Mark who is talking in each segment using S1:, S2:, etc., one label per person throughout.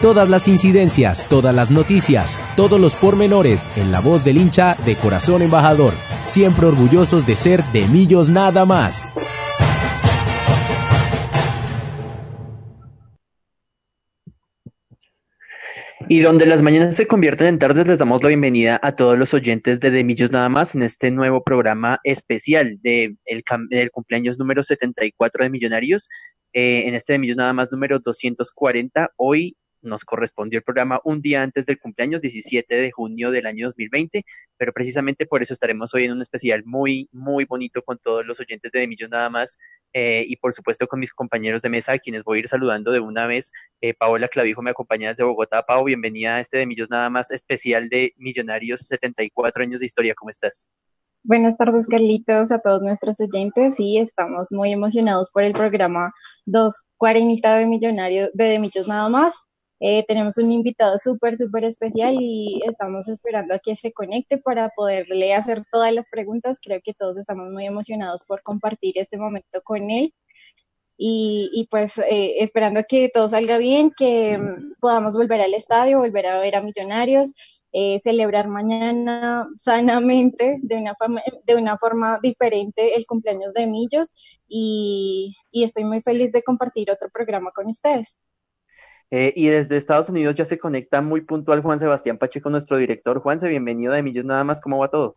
S1: Todas las incidencias, todas las noticias, todos los pormenores en la voz del hincha de corazón embajador, siempre orgullosos de ser de Millos nada más.
S2: Y donde las mañanas se convierten en tardes, les damos la bienvenida a todos los oyentes de Demillos Nada más en este nuevo programa especial de el, del cumpleaños número 74 de Millonarios. Eh, en este Demillos Nada más número 240, hoy nos correspondió el programa un día antes del cumpleaños, 17 de junio del año 2020, pero precisamente por eso estaremos hoy en un especial muy, muy bonito con todos los oyentes de Demillos Nada más eh, y por supuesto con mis compañeros de mesa, a quienes voy a ir saludando de una vez. Eh, Paola Clavijo me acompaña desde Bogotá. Pau, bienvenida a este de Millos Nada más especial de Millonarios 74 años de historia. ¿Cómo estás?
S3: Buenas tardes, Carlitos, a todos nuestros oyentes. Sí, estamos muy emocionados por el programa 240 de Millonarios de Millos Nada más. Eh, tenemos un invitado súper, súper especial y estamos esperando a que se conecte para poderle hacer todas las preguntas. Creo que todos estamos muy emocionados por compartir este momento con él. Y, y pues eh, esperando que todo salga bien, que mm, podamos volver al estadio, volver a ver a Millonarios, eh, celebrar mañana sanamente, de una, de una forma diferente, el cumpleaños de Millos. Y, y estoy muy feliz de compartir otro programa con ustedes.
S2: Eh, y desde Estados Unidos ya se conecta muy puntual Juan Sebastián Pacheco, nuestro director. Juanse, bienvenido de Millos Nada más, ¿cómo va todo?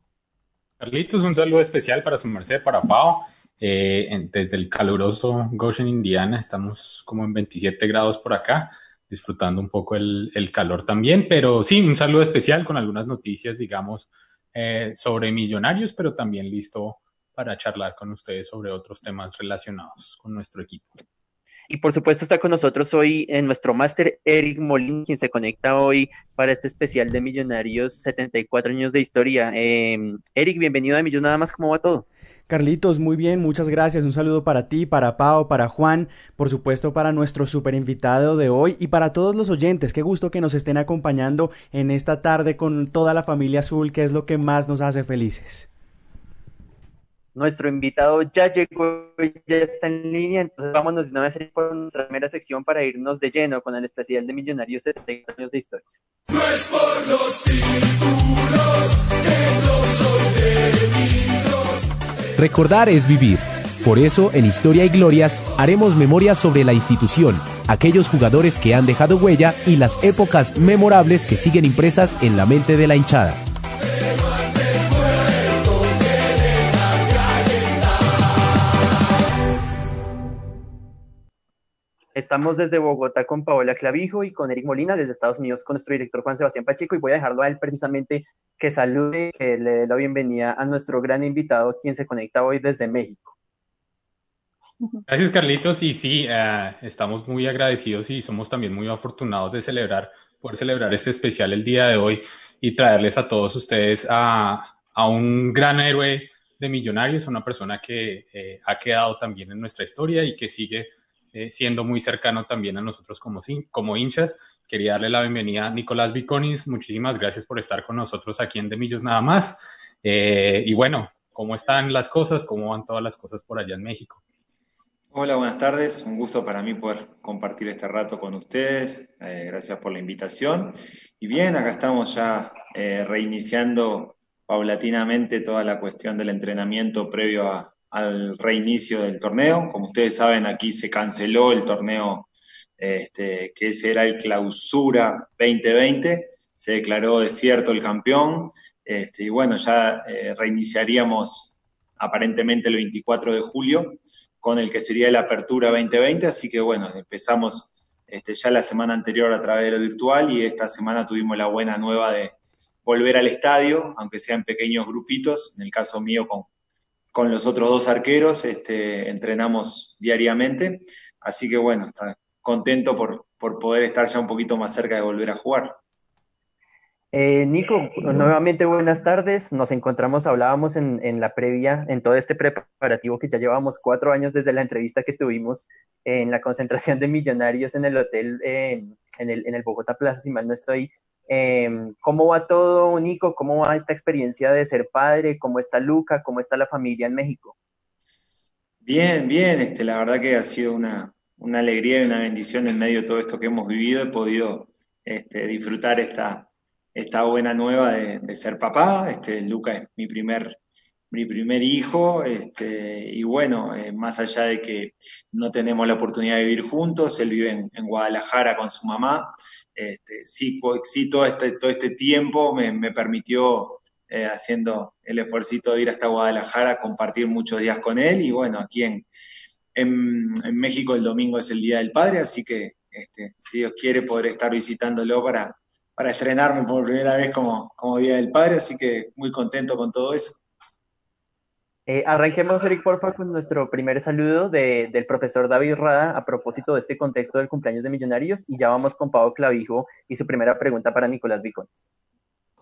S4: Carlitos, un saludo especial para su merced, para Pau. Eh, desde el caluroso Goshen, Indiana, estamos como en 27 grados por acá, disfrutando un poco el, calor también, pero sí, un saludo especial con algunas noticias, digamos, eh, sobre millonarios, pero también listo para charlar con ustedes sobre otros temas relacionados con nuestro equipo.
S2: Y por supuesto está con nosotros hoy en nuestro máster Eric Molin, quien se conecta hoy para este especial de Millonarios 74 años de historia. Em, Eric, bienvenido a Millonarios Nada más, ¿cómo va todo?
S5: Carlitos, muy bien, muchas gracias. Un saludo para ti, para Pau, para Juan, por supuesto para nuestro super invitado de hoy y para todos los oyentes. Qué gusto que nos estén acompañando en esta tarde con toda la familia azul, que es lo que más nos hace felices.
S2: Nuestro invitado ya llegó, ya está en línea, entonces vámonos de una vez por nuestra primera sección para irnos de lleno con el especial de Millonarios 70 años de historia. No es por los títulos que yo soy
S1: de Recordar es vivir. Por eso, en Historia y Glorias, haremos memoria sobre la institución, aquellos jugadores que han dejado huella y las épocas memorables que siguen impresas en la mente de la hinchada.
S2: Estamos desde Bogotá con Paola Clavijo y con Eric Molina, desde Estados Unidos con nuestro director Juan Sebastián Pacheco, y voy a dejarlo a él precisamente que salude, que le dé la bienvenida a nuestro gran invitado, quien se conecta hoy desde México.
S4: Gracias, Carlitos. Y sí, eh, estamos muy agradecidos y somos también muy afortunados de celebrar, poder celebrar este especial el día de hoy y traerles a todos ustedes a, a un gran héroe de Millonarios, una persona que eh, ha quedado también en nuestra historia y que sigue eh, siendo muy cercano también a nosotros como, como hinchas. Quería darle la bienvenida a Nicolás Viconis. Muchísimas gracias por estar con nosotros aquí en De Millos Nada más. Eh, y bueno, ¿cómo están las cosas? ¿Cómo van todas las cosas por allá en México?
S6: Hola, buenas tardes. Un gusto para mí poder compartir este rato con ustedes. Eh, gracias por la invitación. Y bien, acá estamos ya reiniciando paulatinamente toda la cuestión del entrenamiento previo a, al reinicio del torneo. Como ustedes saben, aquí se canceló el torneo este, que ese era el clausura 2020, se declaró desierto el campeón, este, y bueno, ya eh, reiniciaríamos aparentemente el 24 de julio con el que sería la apertura 2020, así que bueno, empezamos este, ya la semana anterior a través de lo virtual y esta semana tuvimos la buena nueva de volver al estadio, aunque sea en pequeños grupitos, en el caso mío con con los otros dos arqueros, este, entrenamos diariamente, Así que bueno, está contento por, por poder estar ya un poquito más cerca de volver a jugar.
S2: Eh, Nico, nuevamente buenas tardes. Nos encontramos, hablábamos en, en, la previa, en todo este preparativo que ya llevamos cuatro años desde la entrevista que tuvimos en la concentración de millonarios en el hotel, eh, en, el, en el Bogotá Plaza, si mal no estoy. Eh, ¿Cómo va todo, Nico? ¿Cómo va esta experiencia de ser padre? ¿Cómo está Luca? ¿Cómo está la familia en México?
S6: Bien, bien. Este, la verdad que ha sido una, una alegría y una bendición en medio de todo esto que hemos vivido. He podido este, disfrutar esta esta buena nueva de, ser papá. Este, Luca es mi primer, mi primer hijo, este, y bueno, eh, más allá de que no tenemos la oportunidad de vivir juntos, él vive en, Guadalajara con su mamá. Este, sí, sí todo, este, todo este tiempo me, permitió, eh, haciendo el esfuerzo de ir hasta Guadalajara, compartir muchos días con él, y bueno, aquí en, en, México el domingo es el Día del Padre, así que este, si Dios quiere poder estar visitándolo para, para estrenarme por primera vez como, como Día del Padre, así que muy contento con todo eso.
S2: Eh, arranquemos, Eric, porfa, con nuestro primer saludo de, del profesor David Rada a propósito de este contexto del cumpleaños de Millonarios y ya vamos con Pablo Clavijo y su primera pregunta para Nicolás Vicones.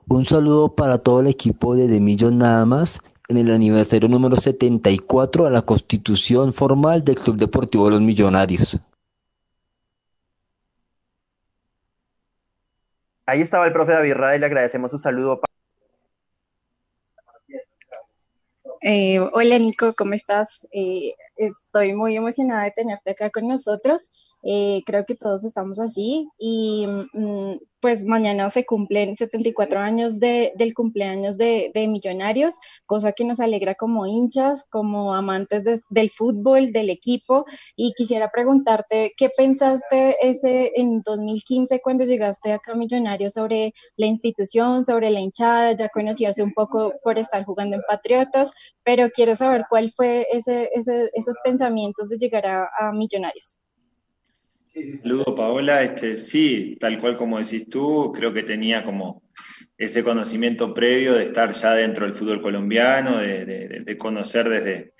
S7: Un saludo para todo el equipo de De Millón Nada más en el aniversario número 74 a la constitución formal del Club Deportivo de los Millonarios.
S2: Ahí estaba el profe David Rada y le agradecemos su saludo.
S3: Eh, hola Nico, ¿cómo estás? Eh, estoy muy emocionada de tenerte acá con nosotros. Eh, creo que todos estamos así y mm, pues mañana se cumplen 74 años de, del cumpleaños de, de, Millonarios, cosa que nos alegra como hinchas, como amantes del fútbol, del equipo. Y quisiera preguntarte, ¿qué pensaste ese en 2015 cuando llegaste acá a Millonarios sobre la institución, sobre la hinchada? Ya conocías un poco por estar jugando en Patriotas, pero quiero saber cuál fue ese, ese, esos pensamientos de llegar a, Millonarios.
S6: Saludo, Paola. Este, sí, tal cual como decís tú, creo que tenía como ese conocimiento previo de estar ya dentro del fútbol colombiano, de, conocer desde...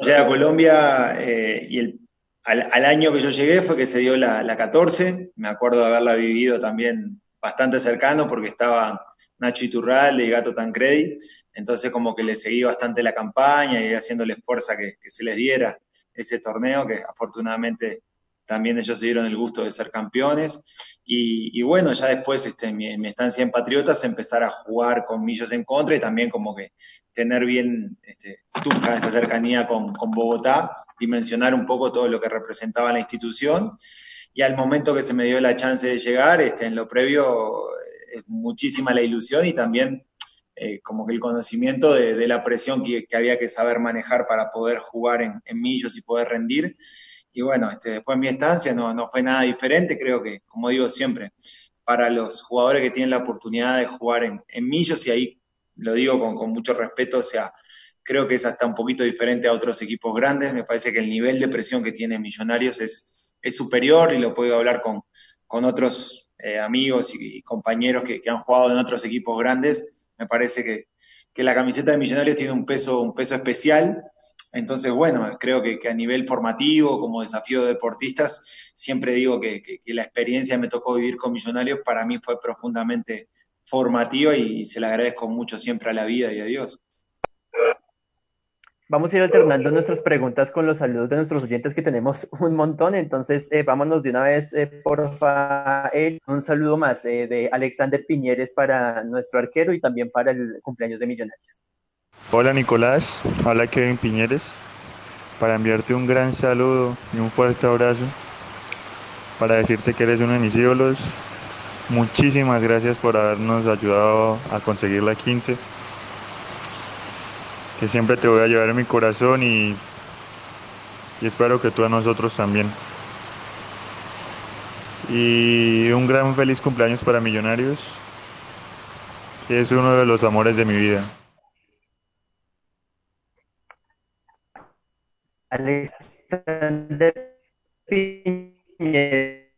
S6: Llegué a Colombia eh, y el, al, año que yo llegué fue que se dio la, la 14. Me acuerdo de haberla vivido también bastante cercano porque estaba Nacho Iturral y Gato Tancredi. Entonces como que le seguí bastante la campaña y haciéndole fuerza que, que se les diera ese torneo que afortunadamente también ellos se dieron el gusto de ser campeones. Y, bueno, ya después, este, mi, estancia en Patriotas, empezar a jugar con Millos en contra y también como que tener bien este, esa cercanía con, con, Bogotá y mencionar un poco todo lo que representaba la institución. Y al momento que se me dio la chance de llegar, este, en lo previo, es muchísima la ilusión y también eh, como que el conocimiento de, de la presión que, que, había que saber manejar para poder jugar en, en Millos y poder rendir. Y bueno, este, después mi estancia no, no fue nada diferente, creo que, como digo siempre, para los jugadores que tienen la oportunidad de jugar en, en Millos, y ahí lo digo con, con, mucho respeto, o sea, creo que es hasta un poquito diferente a otros equipos grandes, me parece que el nivel de presión que tiene Millonarios es, es superior y lo puedo hablar con, con otros eh, amigos y, compañeros que, que, han jugado en otros equipos grandes, me parece que, que la camiseta de Millonarios tiene un peso, un peso especial entonces, bueno, creo que, a nivel formativo, como desafío de deportistas, siempre digo que, la experiencia que me tocó vivir con Millonarios para mí fue profundamente formativa y, se la agradezco mucho siempre a la vida y a Dios.
S2: Vamos a ir alternando nuestras preguntas con los saludos de nuestros oyentes que tenemos un montón, entonces eh, vámonos de una vez, eh, porfa, un saludo más eh, de Alexander Piñeres para nuestro arquero y también para el cumpleaños de Millonarios.
S8: Hola Nicolás, hola Kevin Piñeres, para enviarte un gran saludo y un fuerte abrazo, para decirte que eres uno de mis ídolos. Muchísimas gracias por habernos ayudado a conseguir la 15, que siempre te voy a llevar en mi corazón y, y espero que tú a nosotros también. Y un gran feliz cumpleaños para Millonarios, que es uno de los amores de mi vida.
S2: Alexander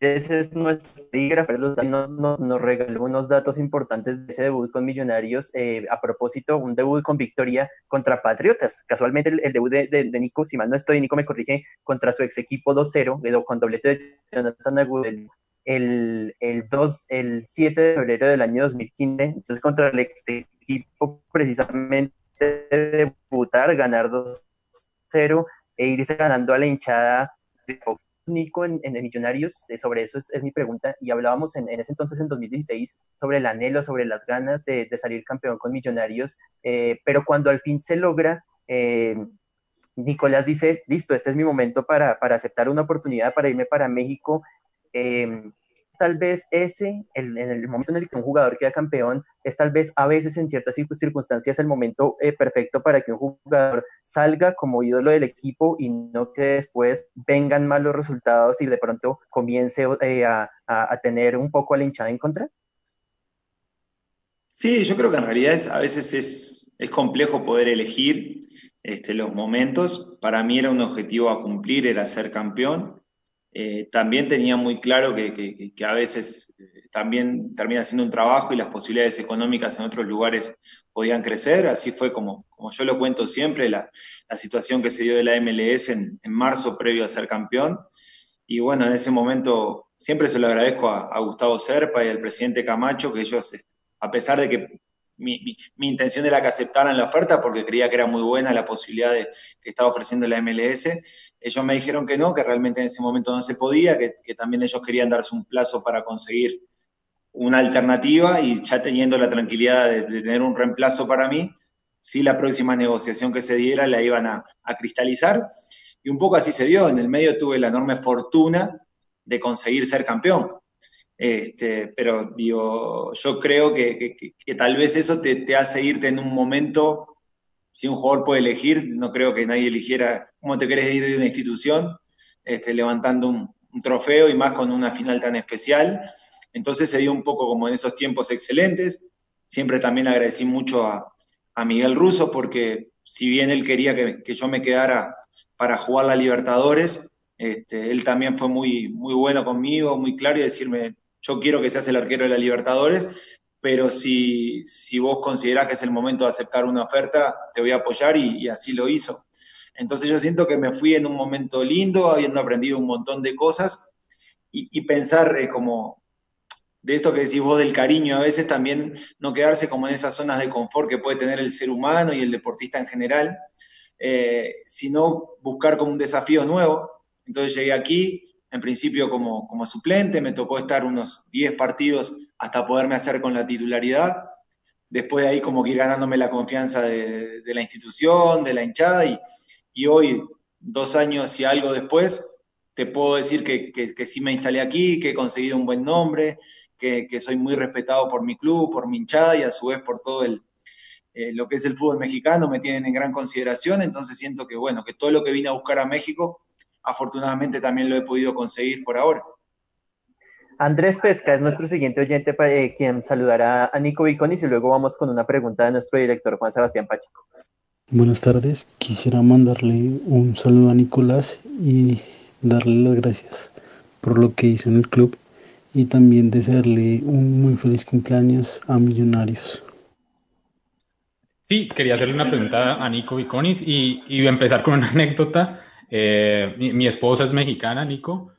S2: Piñeres es nuestro epígrafe, nos, nos, regaló unos datos importantes de ese debut con Millonarios. Eh, a propósito, un debut con victoria contra Patriotas. Casualmente, el, debut de, Nico, si mal no estoy, Nico me corrige, contra su ex equipo 2-0, con doblete de Jonathan Agudelo el, el, 2, el 7 de febrero del año 2015, entonces contra el ex equipo precisamente debutar, ganar 2-0 e irse ganando a la hinchada de Nico en, en Millonarios, eh, sobre eso es, mi pregunta, y hablábamos en, ese entonces, en 2016, sobre el anhelo, sobre las ganas de, salir campeón con Millonarios, eh, pero cuando al fin se logra, eh, Nicolás dice, listo, este es mi momento para, para, aceptar una oportunidad, para irme para México, tal vez ese, en el momento en el que un jugador queda campeón, es tal vez a veces en ciertas circunstancias el momento eh, perfecto para que un jugador salga como ídolo del equipo y no que después vengan malos resultados y de pronto comience eh, a, tener un poco a la hinchada en contra?
S6: Sí, yo creo que en realidad es, a veces es, es complejo poder elegir este, los momentos. Para mí era un objetivo a cumplir, era ser campeón eh, también tenía muy claro que, a veces eh, también termina siendo un trabajo y las posibilidades económicas en otros lugares podían crecer. Así fue como, como yo lo cuento siempre, la, situación que se dio de la MLS en, marzo previo a ser campeón. Y bueno, en ese momento siempre se lo agradezco a, Gustavo Serpa y al presidente Camacho, que ellos, este, a pesar de que mi, mi, intención era que aceptaran la oferta porque creía que era muy buena la posibilidad que estaba ofreciendo la MLS, ellos me dijeron que no, que realmente en ese momento no se podía, que, también ellos querían darse un plazo para conseguir una alternativa y ya teniendo la tranquilidad de, tener un reemplazo para mí, si la próxima negociación que se diera la iban a, cristalizar. Y un poco así se dio. En el medio tuve la enorme fortuna de conseguir ser campeón. Este, pero digo, yo creo que, tal vez eso te, te, hace irte en un momento si un jugador puede elegir, no creo que nadie eligiera cómo te querés ir de una institución, este, levantando un, trofeo y más con una final tan especial. Entonces se dio un poco como en esos tiempos excelentes. Siempre también agradecí mucho a, Miguel Russo porque si bien él quería que, yo me quedara para jugar la Libertadores, este, él también fue muy, muy bueno conmigo, muy claro y decirme, yo quiero que seas el arquero de la Libertadores, pero si, si vos considerás que es el momento de aceptar una oferta, te voy a apoyar y, así lo hizo. Entonces yo siento que me fui en un momento lindo, habiendo aprendido un montón de cosas y, pensar eh, como de esto que decís vos del cariño, a veces también no quedarse como en esas zonas de confort que puede tener el ser humano y el deportista en general, eh, sino buscar como un desafío nuevo. Entonces llegué aquí, en principio como, como suplente, me tocó estar unos 10 partidos hasta poderme hacer con la titularidad. Después de ahí como que ir ganándome la confianza de, la institución, de la hinchada y, hoy, dos años y algo después, te puedo decir que, que, sí me instalé aquí, que he conseguido un buen nombre, que, que, soy muy respetado por mi club, por mi hinchada y a su vez por todo el, eh, lo que es el fútbol mexicano, me tienen en gran consideración, entonces siento que bueno, que todo lo que vine a buscar a México, afortunadamente también lo he podido conseguir por ahora.
S2: Andrés Pesca es nuestro siguiente oyente, eh, quien saludará a Nico Viconis y luego vamos con una pregunta de nuestro director Juan Sebastián Pacheco.
S9: Buenas tardes, quisiera mandarle un saludo a Nicolás y darle las gracias por lo que hizo en el club y también desearle un muy feliz cumpleaños a Millonarios.
S4: Sí, quería hacerle una pregunta a Nico Viconis y, y empezar con una anécdota. Eh, mi esposa es mexicana, Nico,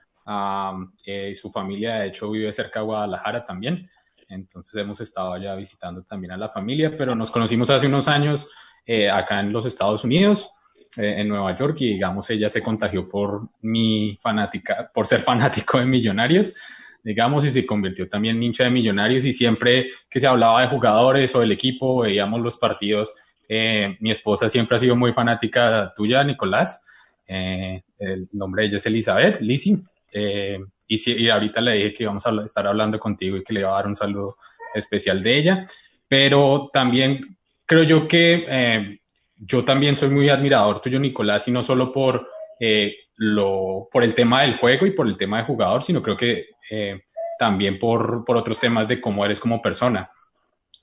S4: eh, su familia, de hecho, vive cerca de Guadalajara también. Entonces hemos estado allá visitando también a la familia, pero nos conocimos hace unos años eh, acá en los Estados Unidos, eh, en Nueva York, y digamos, ella se contagió por mi fanática, por ser fanático de Millonarios, digamos, y se convirtió también en hincha de Millonarios, y siempre que se hablaba de jugadores o del equipo, veíamos los partidos. mi esposa siempre ha sido muy fanática tuya, Nicolás. el nombre de ella es Elizabeth, Lizzie. Eh, y, ahorita le dije que íbamos a estar hablando contigo y que le iba a dar un saludo especial de ella. Pero también creo yo que eh, yo también soy muy admirador tuyo, Nicolás, y no solo por, eh, lo, por el tema del juego y por el tema de jugador, sino creo que también por, por otros temas de cómo eres como persona.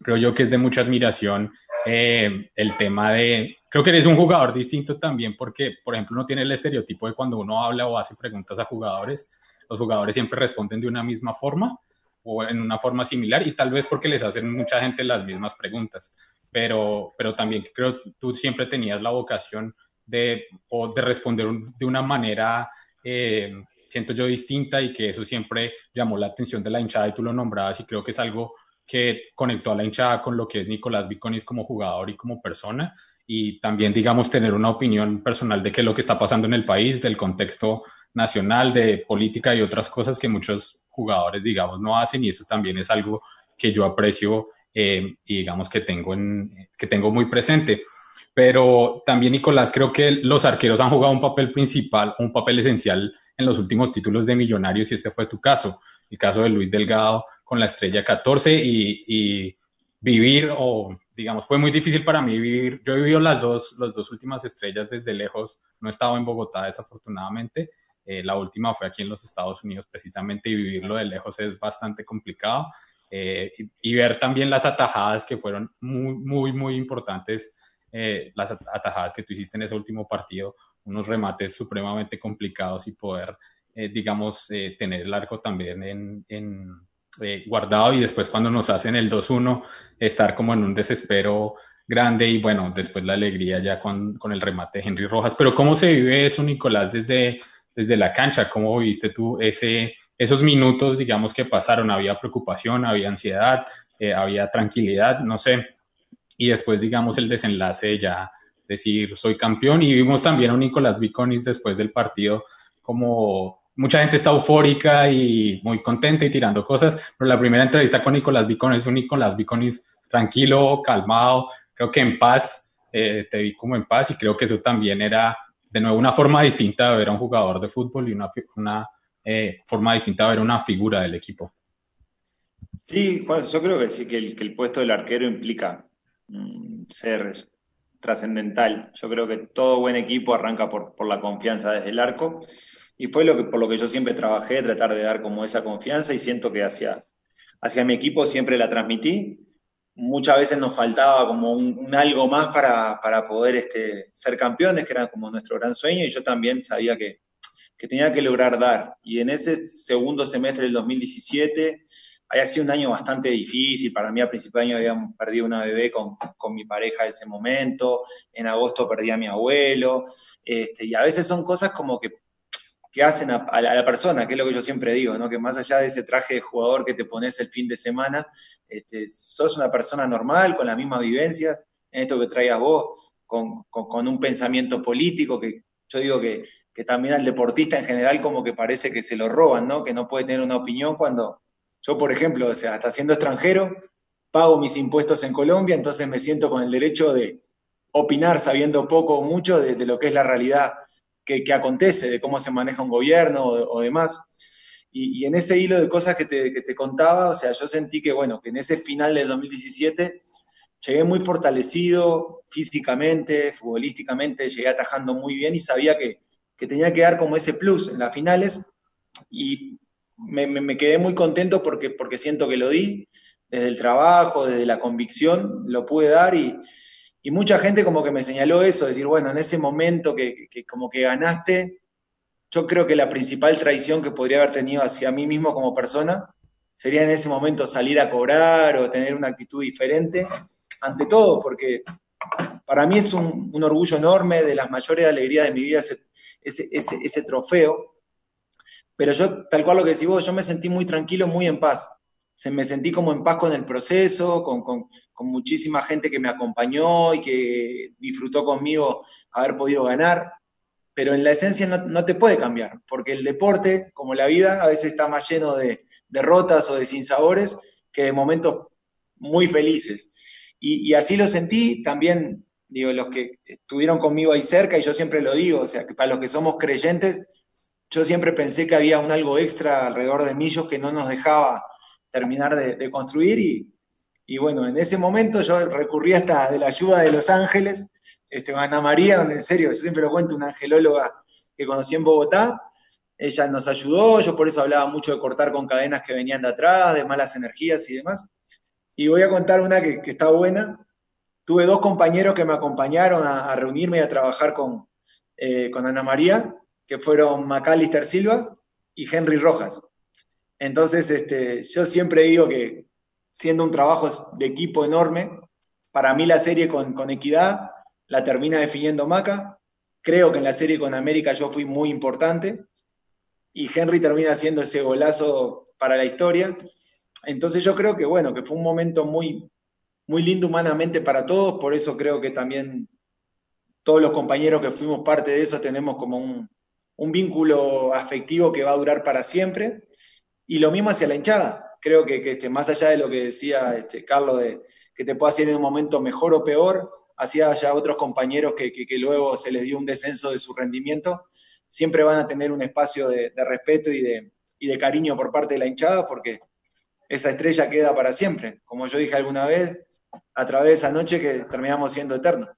S4: Creo yo que es de mucha admiración el tema de, creo que eres un jugador distinto también porque, por ejemplo, no tiene el estereotipo de cuando uno habla o hace preguntas a jugadores, los jugadores siempre responden de una misma forma o en una forma similar y tal vez porque les hacen mucha gente las mismas preguntas. Pero, pero también creo que tú siempre tenías la vocación de, o de responder de una manera, eh, siento yo, distinta y que eso siempre llamó la atención de la hinchada y tú lo nombrabas y creo que es algo que conectó a la hinchada con lo que es Nicolás Viconis como jugador y como persona y también, digamos, tener una opinión personal de qué es lo que está pasando en el país, del contexto nacional, de política y otras cosas que muchos jugadores, digamos, no hacen y eso también es algo que yo aprecio eh, y digamos que tengo, en, que tengo muy presente. Pero también, Nicolás, creo que los arqueros han jugado un papel principal, un papel esencial en los últimos títulos de Millonarios y este fue tu caso, el caso de Luis Delgado con la estrella 14 y, y vivir o digamos, fue muy difícil para mí vivir. Yo he vivido las dos, las dos últimas estrellas desde lejos. No he estado en Bogotá, desafortunadamente. Eh, la última fue aquí en los Estados Unidos, precisamente, y vivirlo de lejos es bastante complicado. Eh, y, ver también las atajadas que fueron muy, muy, muy importantes, eh, las atajadas que tú hiciste en ese último partido, unos remates supremamente complicados y poder, digamos, tener el arco también en, en eh, guardado y después cuando nos hacen el 2-1 estar como en un desespero grande y bueno, después la alegría ya con, con, el remate de Henry Rojas. Pero ¿cómo se vive eso, Nicolás, desde, desde la cancha? ¿Cómo viste tú ese, esos minutos, digamos, que pasaron? ¿Había preocupación, había ansiedad, eh, había tranquilidad? No sé. Y después, digamos, el desenlace ya decir, soy campeón. Y vimos también a Nicolás Viconis después del partido como mucha gente está eufórica y muy contenta y tirando cosas, pero la primera entrevista con Nicolás Viconis es un Nicolás Viconis tranquilo, calmado, creo que en paz, eh, te vi como en paz y creo que eso también era de nuevo una forma distinta de ver a un jugador de fútbol y una, eh, forma distinta de ver una figura del equipo.
S6: Sí, yo creo que sí, que el, que el puesto del arquero implica mm, ser trascendental. Yo creo que todo buen equipo arranca por, por la confianza desde el arco y fue lo que, por lo que yo siempre trabajé, tratar de dar como esa confianza y siento que hacia, hacia mi equipo siempre la transmití. Muchas veces nos faltaba como un, algo más para, para poder este, ser campeones, que era como nuestro gran sueño, y yo también sabía que, que tenía que lograr dar. Y en ese segundo semestre del 2017 había sido un año bastante difícil. Para mí, a principio de año habíamos perdido una bebé con, con mi pareja en ese momento. En agosto perdí a mi abuelo. Este, y a veces son cosas como que que hacen a, la persona, que es lo que yo siempre digo, ¿no? que más allá de ese traje de jugador que te pones el fin de semana, este, sos una persona normal, con la misma vivencia, en esto que traigas vos, con, un pensamiento político, que yo digo que, también al deportista en general como que parece que se lo roban, ¿no? que no puede tener una opinión cuando yo, por ejemplo, o sea, hasta siendo extranjero, pago mis impuestos en Colombia, entonces me siento con el derecho de opinar sabiendo poco o mucho de lo que es la realidad que, acontece, de cómo se maneja un gobierno o, demás. Y, en ese hilo de cosas que te, contaba, o sea, yo sentí que, bueno, que en ese final del 2017 llegué muy fortalecido físicamente, futbolísticamente, llegué atajando muy bien y sabía que, tenía que dar como ese plus en las finales y me, quedé muy contento porque, porque siento que lo di, desde el trabajo, desde la convicción, lo pude dar y, y mucha gente como que me señaló eso, decir, bueno, en ese momento que, como que ganaste, yo creo que la principal traición que podría haber tenido hacia mí mismo como persona sería en ese momento salir a cobrar o tener una actitud diferente, ante todo, porque para mí es un, orgullo enorme, de las mayores alegrías de mi vida ese, ese, trofeo, pero yo, tal cual lo que decís vos, yo me sentí muy tranquilo, muy en paz se me sentí como en paz con el proceso, con, muchísima gente que me acompañó y que disfrutó conmigo haber podido ganar, pero en la esencia no, te puede cambiar, porque el deporte, como la vida, a veces está más lleno de derrotas o de sinsabores que de momentos muy felices. Y, así lo sentí también, digo, los que estuvieron conmigo ahí cerca, y yo siempre lo digo, o sea, que para los que somos creyentes, yo siempre pensé que había un algo extra alrededor de mí que no nos dejaba terminar de, construir y, bueno, en ese momento yo recurrí hasta de la ayuda de Los Ángeles, este, Ana María, donde en serio, yo siempre lo cuento, una angelóloga que conocí en Bogotá, ella nos ayudó, yo por eso hablaba mucho de cortar con cadenas que venían de atrás, de malas energías y demás. Y voy a contar una que, está buena. Tuve dos compañeros que me acompañaron a, reunirme y a trabajar con, eh, con Ana María, que fueron Macalister Silva y Henry Rojas. Entonces, este, yo siempre digo que siendo un trabajo de equipo enorme, para mí la serie con, con Equidad la termina definiendo Maca. Creo que en la serie con América yo fui muy importante y Henry termina haciendo ese golazo para la historia. Entonces yo creo que bueno, que fue un momento muy, muy lindo humanamente para todos, por eso creo que también todos los compañeros que fuimos parte de eso tenemos como un, vínculo afectivo que va a durar para siempre. Y lo mismo hacia la hinchada. Creo que, este, más allá de lo que decía este, Carlos, de que te pueda hacer en un momento mejor o peor, hacia ya otros compañeros que, luego se les dio un descenso de su rendimiento, siempre van a tener un espacio de, respeto y de, y de cariño por parte de la hinchada, porque esa estrella queda para siempre. Como yo dije alguna vez, a través de esa noche que terminamos siendo eternos.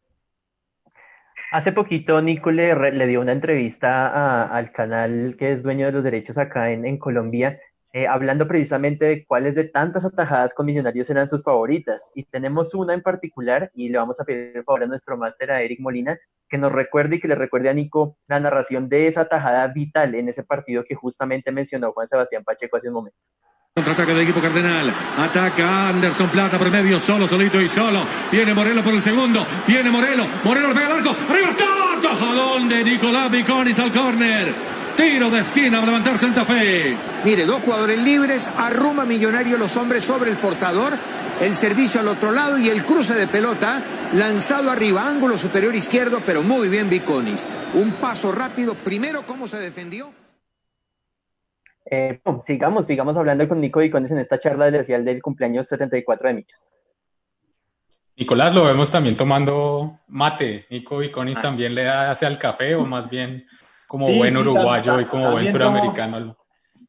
S2: Hace poquito Nico le, dio una entrevista al canal que es dueño de los derechos acá en, Colombia, eh, hablando precisamente de cuáles de tantas atajadas con Millonarios eran sus favoritas. Y tenemos una en particular, y le vamos a pedir por favor a nuestro máster, a Eric Molina, que nos recuerde y que le recuerde a Nico la narración de esa atajada vital en ese partido que justamente mencionó Juan Sebastián Pacheco hace un momento.
S10: Contraataque del equipo cardenal. Ataca Anderson Plata por medio, solo, solito y solo. Viene Morelo por el segundo. Viene Morelo. Morelo le pega el arco. Arriba está. Tajadón de Nicolás Viconis al córner. Tiro de esquina para levantar Santa Fe.
S11: Mire, dos jugadores libres. Arruma Millonario los hombres sobre el portador. El servicio al otro lado y el cruce de pelota lanzado arriba, ángulo superior izquierdo, pero muy bien Viconis. Un paso rápido. Primero, cómo se defendió.
S2: Eh, sigamos, sigamos hablando con Nico Vicones en esta charla especial del cumpleaños 74 de Michos.
S4: Nicolás, lo vemos también tomando mate. Nico Viconis ah. también le hace al café o más bien como buen uruguayo y como buen suramericano.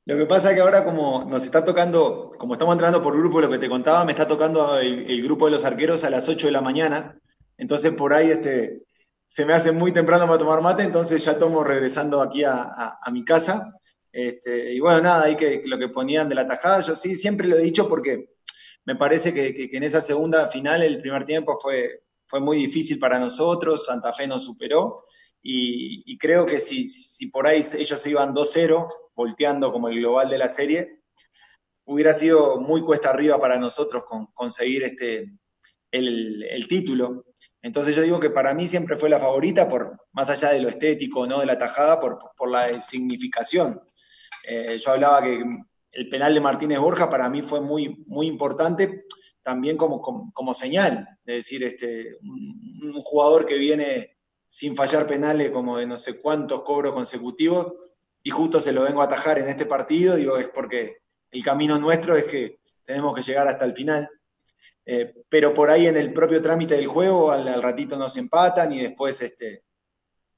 S6: Lo que pasa es que ahora como nos está tocando, como estamos entrando por grupo, lo que te contaba, me está tocando el, grupo de los arqueros a las 8 de la mañana. Entonces por ahí este, se me hace muy temprano para tomar mate, entonces ya tomo regresando aquí a mi casa. Este, y bueno, nada, ahí que lo que ponían de la tajada, yo sí siempre lo he dicho porque me parece que, en esa segunda final el primer tiempo fue, fue muy difícil para nosotros, Santa Fe nos superó y, creo que si, si, por ahí ellos se iban 2-0, volteando como el global de la serie, hubiera sido muy cuesta arriba para nosotros con, conseguir este, el, título. Entonces yo digo que para mí siempre fue la favorita, por, más allá de lo estético, ¿no? de la tajada, por, por la significación. Eh, yo hablaba que el penal de Martínez Borja para mí fue muy, muy importante también como, como, señal, es decir, este, un, jugador que viene sin fallar penales como de no sé cuántos cobros consecutivos y justo se lo vengo a atajar en este partido, digo, es porque el camino nuestro es que tenemos que llegar hasta el final. Eh, pero por ahí en el propio trámite del juego, al, ratito nos empatan y después este,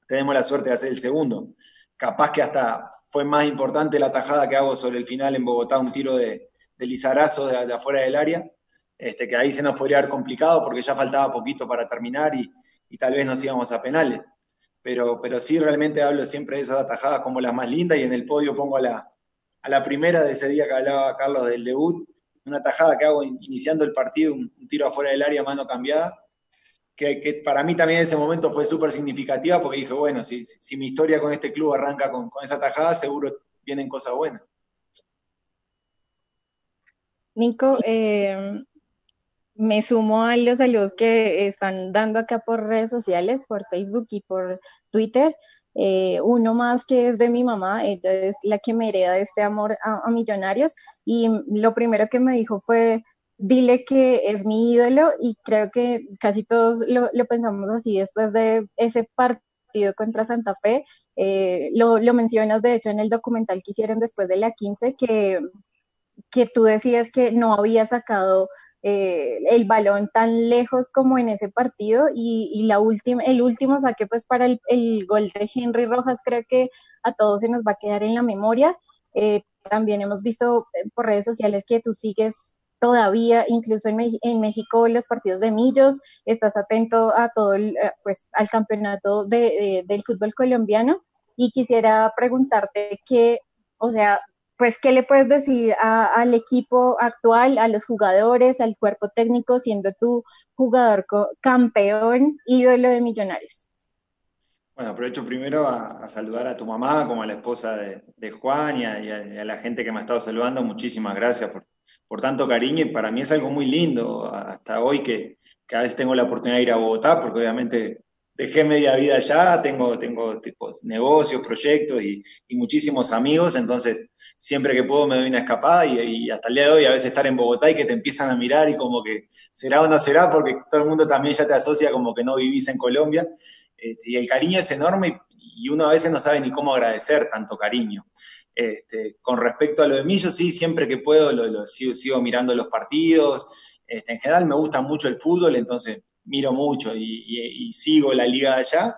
S6: tenemos la suerte de hacer el segundo capaz que hasta fue más importante la tajada que hago sobre el final en Bogotá, un tiro de, de Lizarazo de, afuera del área, este, que ahí se nos podría haber complicado porque ya faltaba poquito para terminar y, tal vez nos íbamos a penales. Pero, pero sí realmente hablo siempre de esas atajadas como las más lindas y en el podio pongo a la, a la primera de ese día que hablaba Carlos del debut, una tajada que hago iniciando el partido, un, tiro afuera del área, mano cambiada, que, para mí también en ese momento fue súper significativa porque dije, bueno, si, si, mi historia con este club arranca con, esa tajada, seguro vienen cosas buenas.
S3: Nico, eh, me sumo a los saludos que están dando acá por redes sociales, por Facebook y por Twitter. Eh, uno más que es de mi mamá, ella es la que me hereda este amor a Millonarios y lo primero que me dijo fue, dile que es mi ídolo y creo que casi todos lo, pensamos así después de ese partido contra Santa Fe. Eh, lo, mencionas de hecho en el documental que hicieron después de la 15, que, que tú decías que no había sacado eh, el balón tan lejos como en ese partido y, la última, el último saque pues para el, gol de Henry Rojas creo que a todos se nos va a quedar en la memoria. Eh, también hemos visto por redes sociales que tú sigues todavía, incluso en, en, México, los partidos de Millos, estás atento a todo el, eh, pues, al campeonato de, del fútbol colombiano y quisiera preguntarte qué, o sea, pues, ¿qué le puedes decir al equipo actual, a los jugadores, al cuerpo técnico, siendo tú jugador campeón, ídolo de Millonarios?
S6: Bueno, aprovecho primero a, saludar a tu mamá, como a la esposa de, Juan y a, la gente que me ha estado saludando. Muchísimas gracias por, por tanto cariño y para mí es algo muy lindo hasta hoy que, que, a veces tengo la oportunidad de ir a Bogotá, porque obviamente dejé media vida allá, tengo, tengo tipos, negocios, proyectos y, muchísimos amigos, entonces siempre que puedo me doy una escapada y, hasta el día de hoy a veces estar en Bogotá y que te empiezan a mirar y como que será o no será, porque todo el mundo también ya te asocia como que no vivís en Colombia, este, y el cariño es enorme y, uno a veces no sabe ni cómo agradecer tanto cariño. Este, con respecto a lo de mí, sí, siempre que puedo lo, sigo, sigo, mirando los partidos, este, en general me gusta mucho el fútbol, entonces miro mucho y, sigo la liga de allá,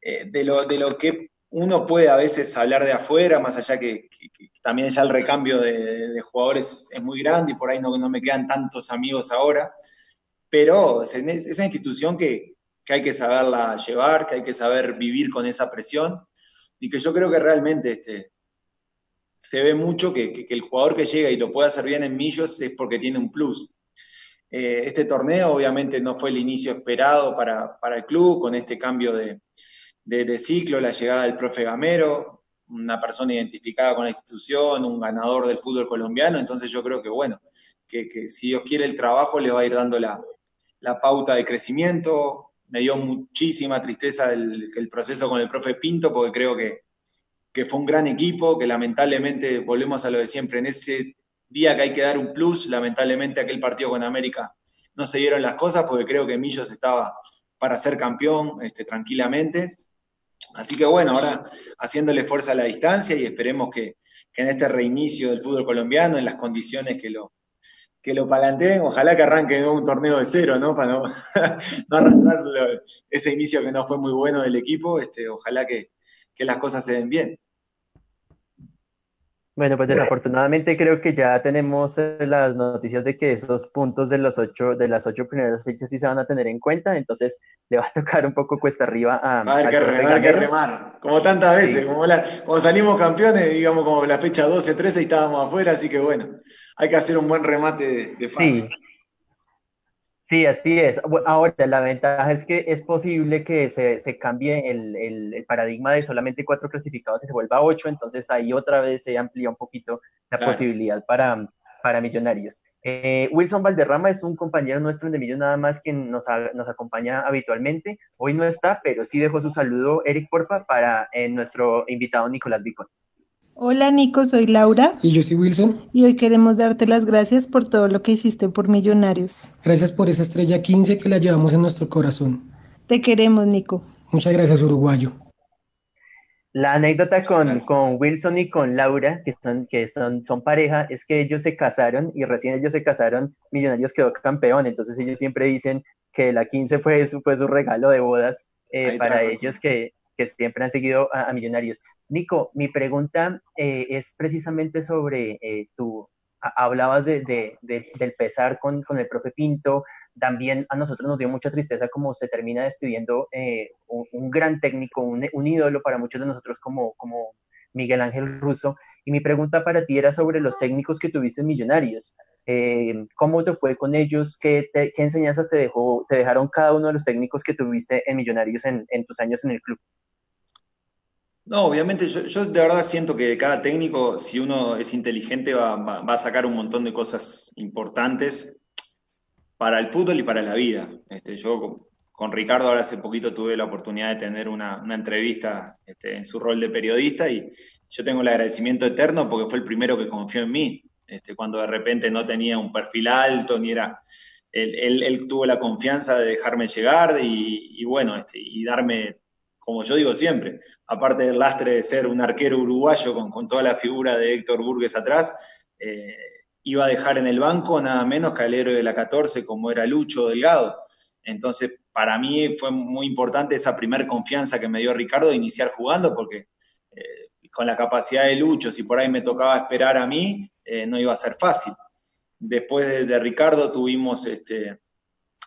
S6: eh, de, lo, de lo que uno puede a veces hablar de afuera, más allá que, también ya el recambio de, jugadores es muy grande y por ahí no, me quedan tantos amigos ahora, pero es esa institución que, que, hay que saberla llevar, que hay que saber vivir con esa presión y que yo creo que realmente este, se ve mucho que, que el jugador que llega y lo puede hacer bien en Millos es porque tiene un plus. Eh, este torneo obviamente no fue el inicio esperado para, el club, con este cambio de, ciclo, la llegada del profe Gamero, una persona identificada con la institución, un ganador del fútbol colombiano, entonces yo creo que bueno, que, si Dios quiere el trabajo le va a ir dando la, pauta de crecimiento. Me dio muchísima tristeza el, el proceso con el profe Pinto, porque creo que, que fue un gran equipo, que lamentablemente volvemos a lo de siempre, en ese día que hay que dar un plus, lamentablemente aquel partido con América no se dieron las cosas porque creo que Millos estaba para ser campeón este, tranquilamente. Así que bueno, ahora haciéndole fuerza a la distancia y esperemos que, en este reinicio del fútbol colombiano, en las condiciones que lo, que lo palanteen, ojalá que arranque un torneo de cero, ¿no? Para no, arrancar ese inicio que no fue muy bueno del equipo, este, ojalá que, que las cosas se den bien.
S2: Bueno, pues desafortunadamente creo que ya tenemos eh, las noticias de que esos puntos de los ocho, de las ocho primeras fechas sí se van a tener en cuenta, entonces le va a tocar un poco cuesta arriba a.
S6: A ver, que remar, que remar, como tantas veces, como la, cuando salimos campeones, digamos como la fecha 12, 13 y estábamos afuera, así que bueno, hay que hacer un buen remate de, de fase.
S2: Sí, así es. Ahora, la ventaja es que es posible que se, se cambie el, el, paradigma de solamente cuatro clasificados y se vuelva ocho, entonces ahí otra vez se amplía un poquito la posibilidad para, para millonarios. Eh, Wilson Valderrama es un compañero nuestro De Millos nada más quien nos, nos acompaña habitualmente. Hoy no está, pero sí dejó su saludo, Eric Porfa, para eh, nuestro invitado Nicolás Vicones.
S12: Hola Nico, soy Laura.
S13: Y yo soy Wilson.
S12: Y hoy queremos darte las gracias por todo lo que hiciste por Millonarios.
S13: Gracias por esa estrella 15 que la llevamos en nuestro corazón.
S12: Te queremos, Nico.
S13: Muchas gracias, uruguayo.
S2: La anécdota con, con, Wilson y con Laura, que, son, que son, son pareja, es que ellos se casaron y recién ellos se casaron, Millonarios quedó campeón. Entonces ellos siempre dicen que la 15 fue su, fue su regalo de bodas eh, para ellos, que, que siempre han seguido a, Millonarios. Nico, mi pregunta eh, es precisamente sobre eh, tu, hablabas de, del pesar con, con, el profe Pinto, también a nosotros nos dio mucha tristeza como se termina despidiendo eh, un, gran técnico, un, un, ídolo para muchos de nosotros como, como Miguel Ángel Russo. Y mi pregunta para ti era sobre los técnicos que tuviste en Millonarios. ¿Cómo te fue con ellos? ¿Qué, ¿Qué, enseñanzas te, dejó, te dejaron cada uno de los técnicos que tuviste en Millonarios en, en tus años en el club?
S6: No, obviamente yo, de verdad siento que cada técnico, si uno es inteligente, va, a sacar un montón de cosas importantes para el fútbol y para la vida. Este, yo con, Ricardo ahora hace poquito tuve la oportunidad de tener una, entrevista este, en su rol de periodista y yo tengo el agradecimiento eterno porque fue el primero que confió en mí, este, cuando de repente no tenía un perfil alto, ni era... Él, tuvo la confianza de dejarme llegar y, bueno, este, y darme como yo digo siempre, aparte del lastre de ser un arquero uruguayo con, toda la figura de Héctor Burgues atrás, eh, iba a dejar en el banco nada menos que al héroe de la 14 como era Lucho Delgado. Entonces, para mí fue muy importante esa primera confianza que me dio Ricardo de iniciar jugando, porque eh, con la capacidad de Lucho, si por ahí me tocaba esperar a mí, eh, no iba a ser fácil. Después de, Ricardo tuvimos este,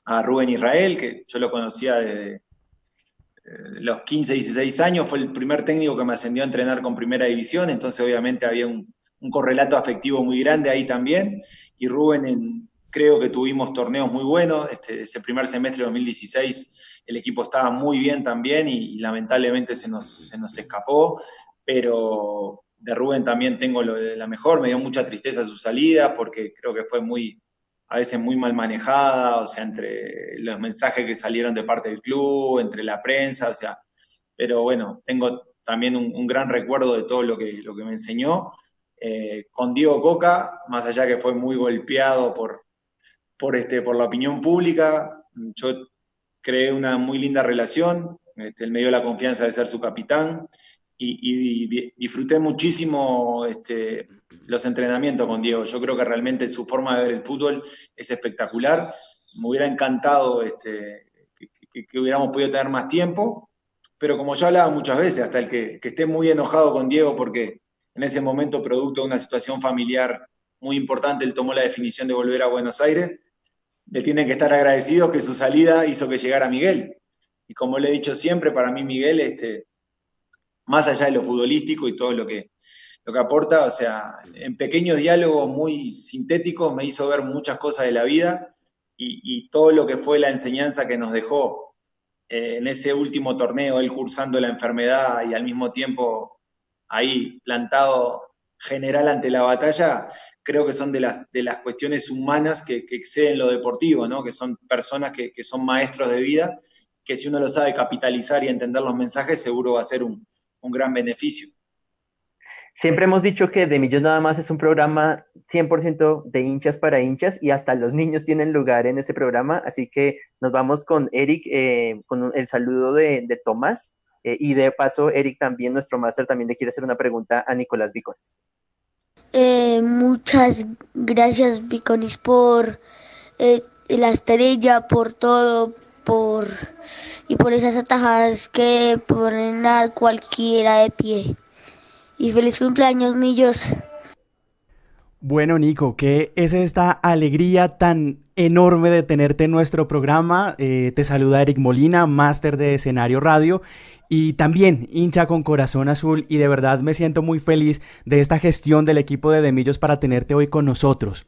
S6: a Rubén Israel, que yo lo conocía desde, los 15, 16 años, fue el primer técnico que me ascendió a entrenar con primera división, entonces obviamente había un, correlato afectivo muy grande ahí también. Y Rubén, creo que tuvimos torneos muy buenos, este, ese primer semestre de 2016 el equipo estaba muy bien también y, lamentablemente se nos, se nos escapó, pero de Rubén también tengo lo la mejor, me dio mucha tristeza su salida porque creo que fue muy, a veces muy mal manejada, o sea, entre los mensajes que salieron de parte del club, entre la prensa, o sea, pero bueno, tengo también un, gran recuerdo de todo lo que, lo que me enseñó. Eh, con Diego Coca, más allá que fue muy golpeado por, por, este, por la opinión pública, yo creé una muy linda relación, este, él me dio la confianza de ser su capitán y, disfruté muchísimo este, los entrenamientos con Diego. Yo creo que realmente su forma de ver el fútbol es espectacular. Me hubiera encantado este, que, hubiéramos podido tener más tiempo, pero como ya hablaba muchas veces, hasta el que, esté muy enojado con Diego porque en ese momento, producto de una situación familiar muy importante, él tomó la definición de volver a Buenos Aires, le tienen que estar agradecidos que su salida hizo que llegara Miguel. Y como le he dicho siempre, para mí Miguel, este, más allá de lo futbolístico y todo lo que, lo que aporta, o sea, en pequeños diálogos muy sintéticos me hizo ver muchas cosas de la vida y, todo lo que fue la enseñanza que nos dejó eh, en ese último torneo, él cursando la enfermedad y al mismo tiempo ahí plantado general ante la batalla, creo que son de las, de las cuestiones humanas que, exceden lo deportivo, ¿no? que son personas que, que, son maestros de vida, que si uno lo sabe capitalizar y entender los mensajes, seguro va a ser un, un gran beneficio.
S2: Siempre hemos dicho que De Millos Nada más es un programa 100% de hinchas para hinchas y hasta los niños tienen lugar en este programa, así que nos vamos con Eric, eh, con el saludo de, Tomás eh, y de paso Eric también, nuestro máster, también le quiere hacer una pregunta a Nicolás Vicones.
S14: Eh, muchas gracias Viconis por la estrella, por todo, por y por esas atajadas que ponen a cualquiera de pie. Y feliz cumpleaños, Millos.
S5: Bueno, Nico, ¿qué es esta alegría tan enorme de tenerte en nuestro programa? Eh, te saluda Eric Molina, máster de escenario radio y también hincha con corazón azul y de verdad me siento muy feliz de esta gestión del equipo de Demillos para tenerte hoy con nosotros.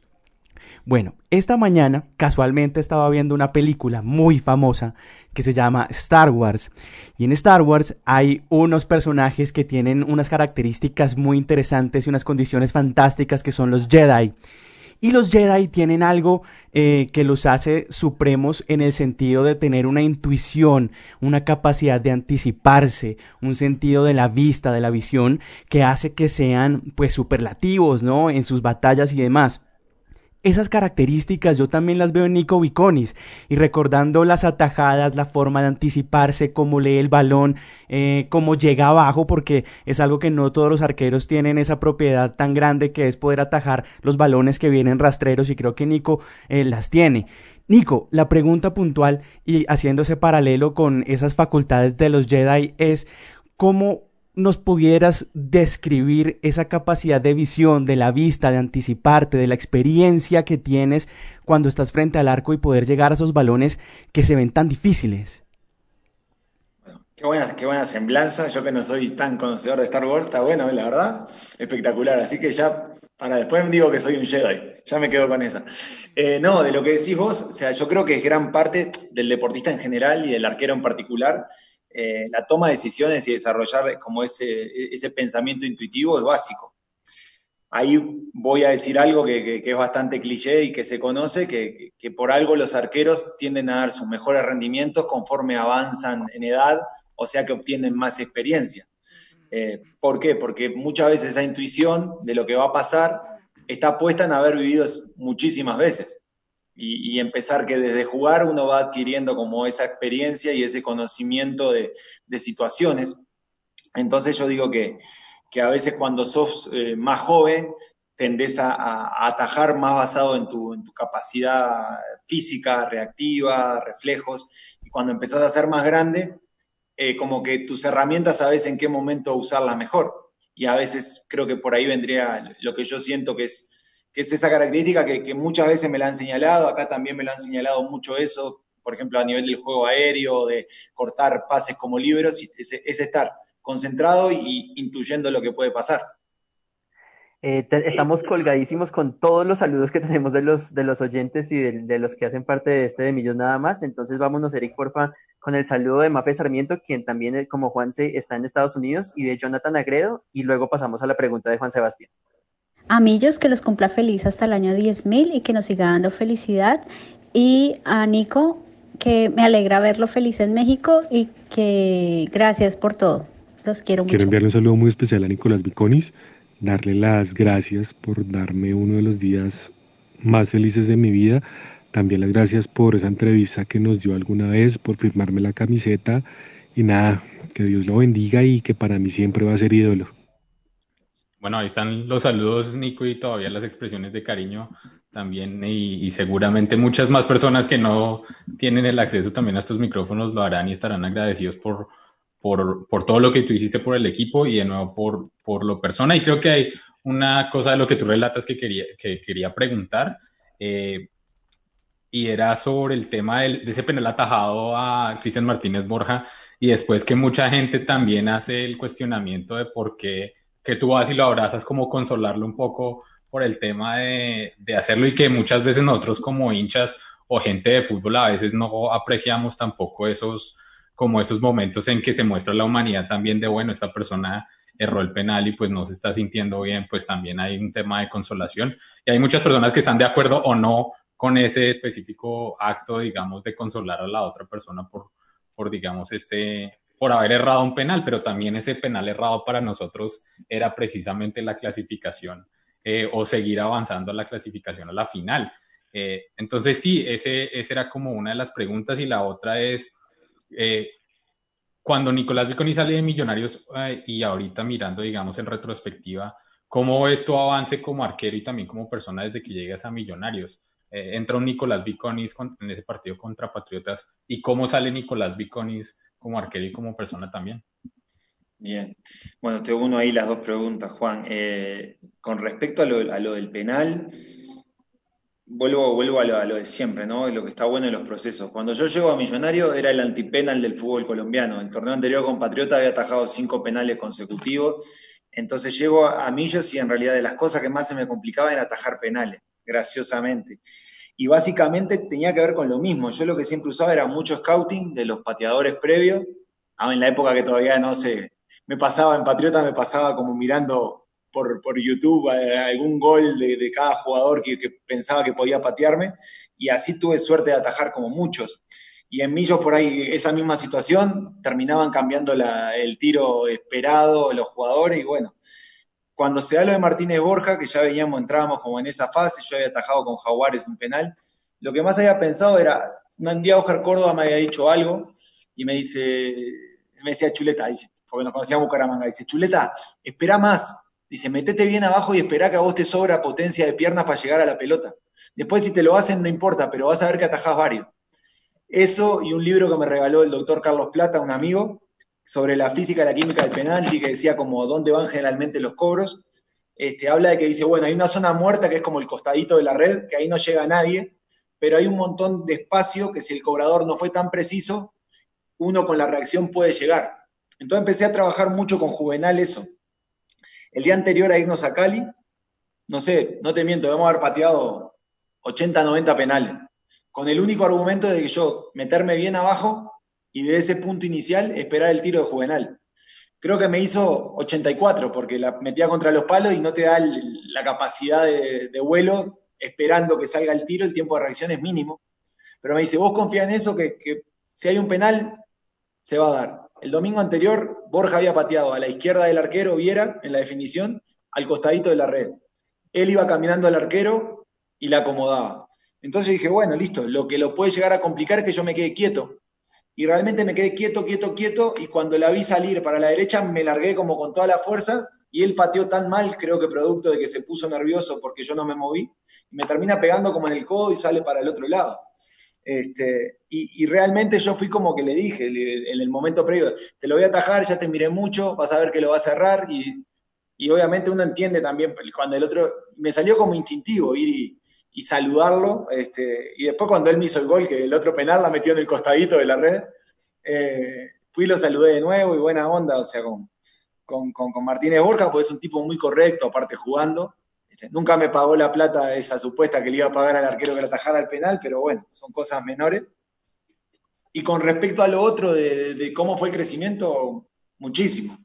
S5: Bueno, esta mañana casualmente estaba viendo una película muy famosa que se llama Star Wars. Y en Star Wars hay unos personajes que tienen unas características muy interesantes y unas condiciones fantásticas que son los Jedi. Y los Jedi tienen algo eh, que los hace supremos en el sentido de tener una intuición, una capacidad de anticiparse, un sentido de la vista, de la visión, que hace que sean pues superlativos, ¿no? En sus batallas y demás. Esas características yo también las veo en Nico Viconis y recordando las atajadas, la forma de anticiparse, cómo lee el balón, eh, cómo llega abajo, porque es algo que no todos los arqueros tienen esa propiedad tan grande que es poder atajar los balones que vienen rastreros y creo que Nico eh, las tiene. Nico, la pregunta puntual y haciéndose paralelo con esas facultades de los Jedi es cómo nos pudieras describir esa capacidad de visión, de la vista, de anticiparte, de la experiencia que tienes cuando estás frente al arco y poder llegar a esos balones que se ven tan difíciles?
S6: qué buena, qué buena semblanza. Yo que no soy tan conocedor de Star Wars, está bueno, la verdad, espectacular. Así que ya, para después me digo que soy un Jedi, ya me quedo con esa. Eh, no, de lo que decís vos, o sea, yo creo que es gran parte del deportista en general y del arquero en particular eh, la toma de decisiones y desarrollar como ese, ese pensamiento intuitivo es básico. Ahí voy a decir algo que, es bastante cliché y que se conoce, que, por algo los arqueros tienden a dar sus mejores rendimientos conforme avanzan en edad, o sea que obtienen más experiencia. Eh, ¿Por qué? Porque muchas veces esa intuición de lo que va a pasar está puesta en haber vivido muchísimas veces y, empezar que desde jugar uno va adquiriendo como esa experiencia y ese conocimiento de, situaciones. Entonces yo digo que, a veces cuando sos eh, más joven tendés a, atajar más basado en tu, capacidad física, reactiva, reflejos, y cuando empezás a ser más grande, eh, como que tus herramientas sabes en qué momento usarlas mejor. Y a veces creo que por ahí vendría lo que yo siento que es que es esa característica que, muchas veces me la han señalado, acá también me la han señalado mucho eso, por ejemplo, a nivel del juego aéreo, de cortar pases como libros, es, estar concentrado y intuyendo lo que puede pasar.
S2: Eh, estamos colgadísimos con todos los saludos que tenemos de los, de los oyentes y de, los que hacen parte de este de Millos nada más. Entonces vámonos, Eric, porfa, con el saludo de Mape Sarmiento, quien también, eh, como Juanse, está en Estados Unidos, y de Jonathan Agredo, y luego pasamos a la pregunta de Juan Sebastián.
S15: A Millos, que los cumpla feliz hasta el año 10.000 y que nos siga dando felicidad. Y a Nico, que me alegra verlo feliz en México y que gracias por todo. Los quiero mucho.
S16: Quiero enviarle un saludo muy especial a Nicolás Viconis, darle las gracias por darme uno de los días más felices de mi vida también las gracias por esa entrevista que nos dio alguna vez, por firmarme la camiseta y nada, que Dios lo bendiga y que para mí siempre va a ser ídolo.
S4: Bueno, ahí están los saludos, Nico, y todavía las expresiones de cariño también, y, seguramente muchas más personas que no tienen el acceso también a estos micrófonos lo harán y estarán agradecidos por, por, todo lo que tú hiciste por el equipo y de nuevo por, por lo persona. Y creo que hay una cosa de lo que tú relatas que quería, que quería preguntar. Eh, y era sobre el tema de ese penal atajado a Cristian Martínez Borja y después que mucha gente también hace el cuestionamiento de por qué que tú vas y lo abrazas como consolarlo un poco por el tema de, de hacerlo y que muchas veces nosotros como hinchas o gente de fútbol a veces no apreciamos tampoco esos como esos momentos en que se muestra la humanidad también de bueno, esta persona erró el penal y pues no se está sintiendo bien, pues también hay un tema de consolación. Y hay muchas personas que están de acuerdo o no con ese específico acto, digamos, de consolar a la otra persona por, por digamos, este, por haber errado un penal, pero también ese penal errado para nosotros era precisamente la clasificación eh, o seguir avanzando a la clasificación a la final. Eh, entonces sí, ese, ese era como una de las preguntas y la otra es, eh, cuando Nicolás Viconi sale de Millonarios y ahorita mirando, digamos, en retrospectiva, ¿cómo esto avance como arquero y también como persona desde que llegas a Millonarios? eh, entra un Nicolás Viconis en ese partido contra Patriotas y cómo sale Nicolás Viconis como arquero y como persona también.
S6: Bien, bueno, te uno ahí las dos preguntas, Juan. Eh, con respecto a lo, del penal, vuelvo, vuelvo a, lo, a lo, de siempre, ¿no? Lo que está bueno en los procesos. Cuando yo llego a Millonario era el antipenal del fútbol colombiano. El torneo anterior con Patriota había atajado cinco penales consecutivos. Entonces llego a Millos y en realidad de las cosas que más se me complicaban era atajar penales graciosamente. Y básicamente tenía que ver con lo mismo. Yo lo que siempre usaba era mucho scouting de los pateadores previos, ah, en la época que todavía no sé, me pasaba en Patriota, me pasaba como mirando por, por YouTube eh, algún gol de, de cada jugador que, pensaba que podía patearme, y así tuve suerte de atajar como muchos. Y en Millos por ahí esa misma situación, terminaban cambiando el tiro esperado los jugadores, y bueno, cuando se da lo de Martínez Borja, que ya veníamos, entrábamos como en esa fase, yo había atajado con Jaguares un penal, lo que más había pensado era, un día Oscar Córdoba me había dicho algo y me dice, me decía Chuleta, dice, porque nos conocíamos Bucaramanga, dice, Chuleta, espera más, dice, metete bien abajo y espera que a vos te sobra potencia de piernas para llegar a la pelota. Después si te lo hacen no importa, pero vas a ver que atajás varios. Eso y un libro que me regaló el doctor Carlos Plata, un amigo, sobre la física y la química del penalti, que decía como dónde van generalmente los cobros, este, habla de que dice, bueno, hay una zona muerta que es como el costadito de la red, que ahí no llega nadie, pero hay un montón de espacio que si el cobrador no fue tan preciso, uno con la reacción puede llegar. Entonces empecé a trabajar mucho con Juvenal eso. El día anterior a irnos a Cali, no sé, no te miento, debemos haber pateado 80, 90 penales, con el único argumento de que yo meterme bien abajo y de ese punto inicial esperar el tiro de Juvenal. Creo que me hizo 84 porque la metía contra los palos y no te da la capacidad de, de, vuelo esperando que salga el tiro, el tiempo de reacción es mínimo. Pero me dice, vos confía en eso, que, que si hay un penal, se va a dar. El domingo anterior, Borja había pateado a la izquierda del arquero, Viera, en la definición, al costadito de la red. Él iba caminando al arquero y la acomodaba. Entonces dije, bueno, listo, lo que lo puede llegar a complicar es que yo me quede quieto y realmente me quedé quieto, quieto, quieto, y cuando la vi salir para la derecha me largué como con toda la fuerza, y él pateó tan mal, creo que producto de que se puso nervioso porque yo no me moví, y me termina pegando como en el codo y sale para el otro lado. Este, y, y, realmente yo fui como que le dije en el momento previo, te lo voy a atajar, ya te miré mucho, vas a ver que lo va a cerrar, y, y obviamente uno entiende también cuando el otro, me salió como instintivo ir y, y saludarlo. Este, y después cuando él me hizo el gol, que el otro penal la metió en el costadito de la red, eh, fui y lo saludé de nuevo y buena onda, o sea, con, con, con, Martínez Borja, porque es un tipo muy correcto, aparte jugando. Este, nunca me pagó la plata esa supuesta que le iba a pagar al arquero que le atajara el penal, pero bueno, son cosas menores. Y con respecto a lo otro de, cómo fue el crecimiento, muchísimo.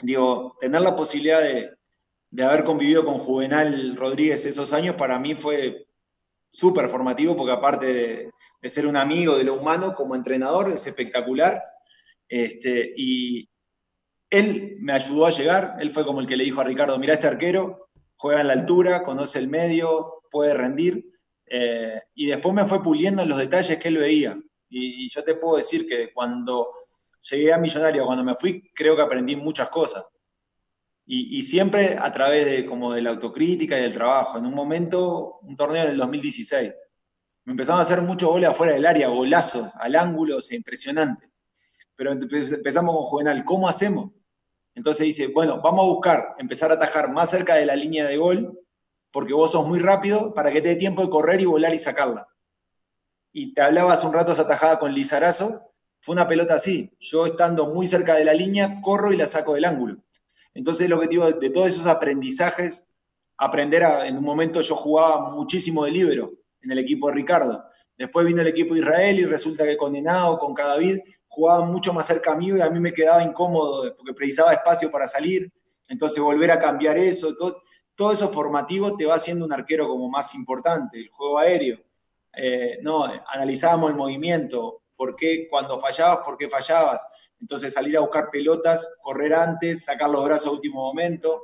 S6: Digo, tener la posibilidad de, haber convivido con Juvenal Rodríguez esos años para mí fue súper formativo porque aparte de, ser un amigo de lo humano como entrenador es espectacular. Este, y él me ayudó a llegar, él fue como el que le dijo a Ricardo, mira este arquero, juega en la altura, conoce el medio, puede rendir. Eh, y después me fue puliendo en los detalles que él veía. Y, yo te puedo decir que cuando llegué a Millonario, cuando me fui, creo que aprendí muchas cosas. Y, siempre a través de, como de la autocrítica y del trabajo. En un momento, un torneo del 2016, me empezaron a hacer muchos goles afuera del área, golazos, al ángulo, o impresionante. Pero empezamos con Juvenal, ¿cómo hacemos? Entonces dice, bueno, vamos a buscar, empezar a atajar más cerca de la línea de gol, porque vos sos muy rápido para que te dé tiempo de correr y volar y sacarla y te hablaba hace un rato esa tajada con Lizarazo, fue una pelota así. Yo estando muy cerca de la línea, corro y la saco del ángulo. Entonces, lo que digo, de todos esos aprendizajes, aprender a, en un momento yo jugaba muchísimo de libero en el equipo de Ricardo. Después vino el equipo de Israel y resulta que condenado con Cadavid jugaba mucho más cerca mío y a mí me quedaba incómodo porque precisaba espacio para salir. Entonces, volver a cambiar eso, todo, todo eso formativo te va haciendo un arquero como más importante, el juego aéreo eh, no, analizábamos el movimiento, por qué cuando fallabas, por qué fallabas. Entonces salir a buscar pelotas, correr antes, sacar los brazos a último momento.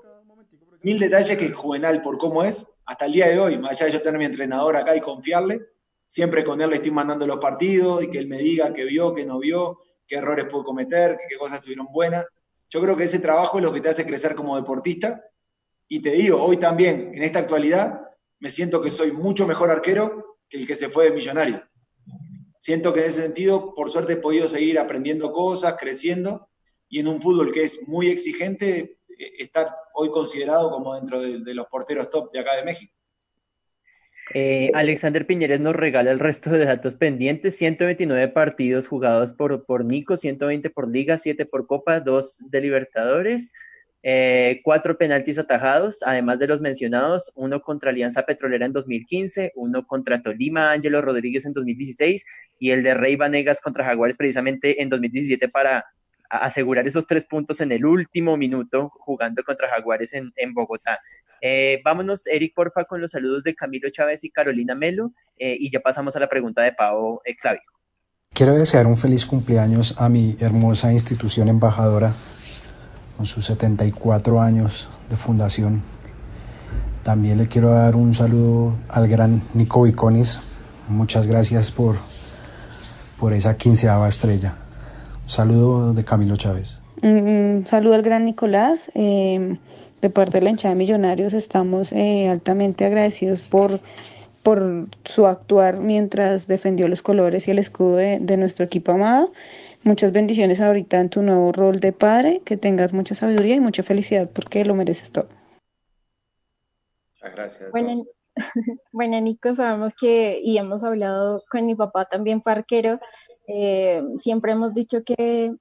S6: Mil detalles que Juvenal, por cómo es, hasta el día de hoy, más allá de yo tener mi entrenador acá y confiarle, siempre con él le estoy mandando los partidos y que él me diga qué vio, qué no vio, qué errores puedo cometer, qué cosas estuvieron buenas. Yo creo que ese trabajo es lo que te hace crecer como deportista. Y te digo, hoy también, en esta actualidad, me siento que soy mucho mejor arquero que el que se fue de millonario. Siento que en ese sentido, por suerte, he podido seguir aprendiendo cosas, creciendo, y en un fútbol que es muy exigente, eh, estar hoy considerado como dentro de, los porteros top de acá de México.
S2: Eh, Alexander Piñeres nos regala el resto de datos pendientes, 129 partidos jugados por, por Nico, 120 por Liga, 7 por Copa, 2 de Libertadores, eh, cuatro penaltis atajados, además de los mencionados, uno contra Alianza Petrolera en 2015, uno contra Tolima Ángelo Rodríguez en 2016 y el de Rey Vanegas contra Jaguares precisamente en 2017 para asegurar esos tres puntos en el último minuto jugando contra Jaguares en, Bogotá. Eh, vámonos, Eric, porfa, con los saludos de Camilo Chávez y Carolina Melo eh, y ya pasamos a la pregunta de Pau Clavio.
S17: Quiero desear un feliz cumpleaños a mi hermosa institución embajadora con sus 74 años de fundación. También le quiero dar un saludo al gran Nico Viconis. Muchas gracias por, por esa quinceava estrella. Un saludo de Camilo Chávez.
S18: Un saludo al gran Nicolás. Eh, de parte de la hinchada de Millonarios estamos eh, altamente agradecidos por, por su actuar mientras defendió los colores y el escudo de, de nuestro equipo amado. Muchas bendiciones ahorita en tu nuevo rol de padre, que tengas mucha sabiduría y mucha felicidad porque lo mereces todo.
S6: Muchas gracias.
S3: Bueno, bueno, Nico, sabemos que, y hemos hablado con mi papá también fue arquero, eh, siempre hemos dicho que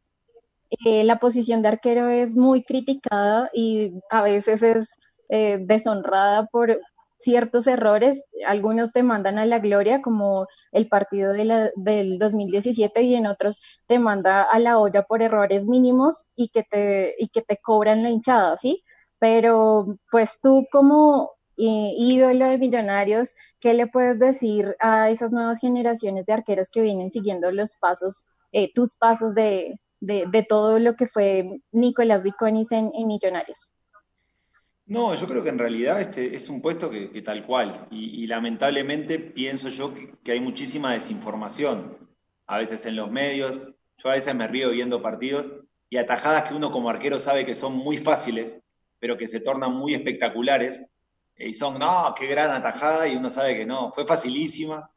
S3: eh, la posición de arquero es muy criticada y a veces es eh, deshonrada por, ciertos errores, algunos te mandan a la gloria, como el partido de la, del 2017, y en otros te manda a la olla por errores mínimos y que te, y que te cobran la hinchada, ¿sí? Pero pues tú como eh, ídolo de millonarios, ¿qué le puedes decir a esas nuevas generaciones de arqueros que vienen siguiendo los pasos, eh, tus pasos de, de, todo lo que fue Nicolás Viconis en Millonarios?
S6: No, yo creo que en realidad este es un puesto que, tal cual. Y, lamentablemente pienso yo que, hay muchísima desinformación. A veces en los medios, yo a veces me río viendo partidos y atajadas que uno como arquero sabe que son muy fáciles, pero que se tornan muy espectaculares. Y son, no, qué gran atajada, y uno sabe que no, fue facilísima.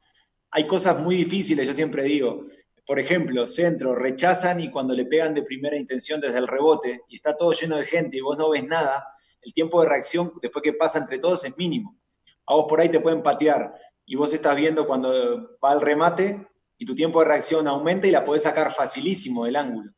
S6: Hay cosas muy difíciles, yo siempre digo, por ejemplo, centro, rechazan y cuando le pegan de primera intención desde el rebote y está todo lleno de gente y vos no ves nada, el tiempo de reacción después que pasa entre todos es mínimo. A vos por ahí te pueden patear y vos estás viendo cuando va el remate y tu tiempo de reacción aumenta y la podés sacar facilísimo del ángulo.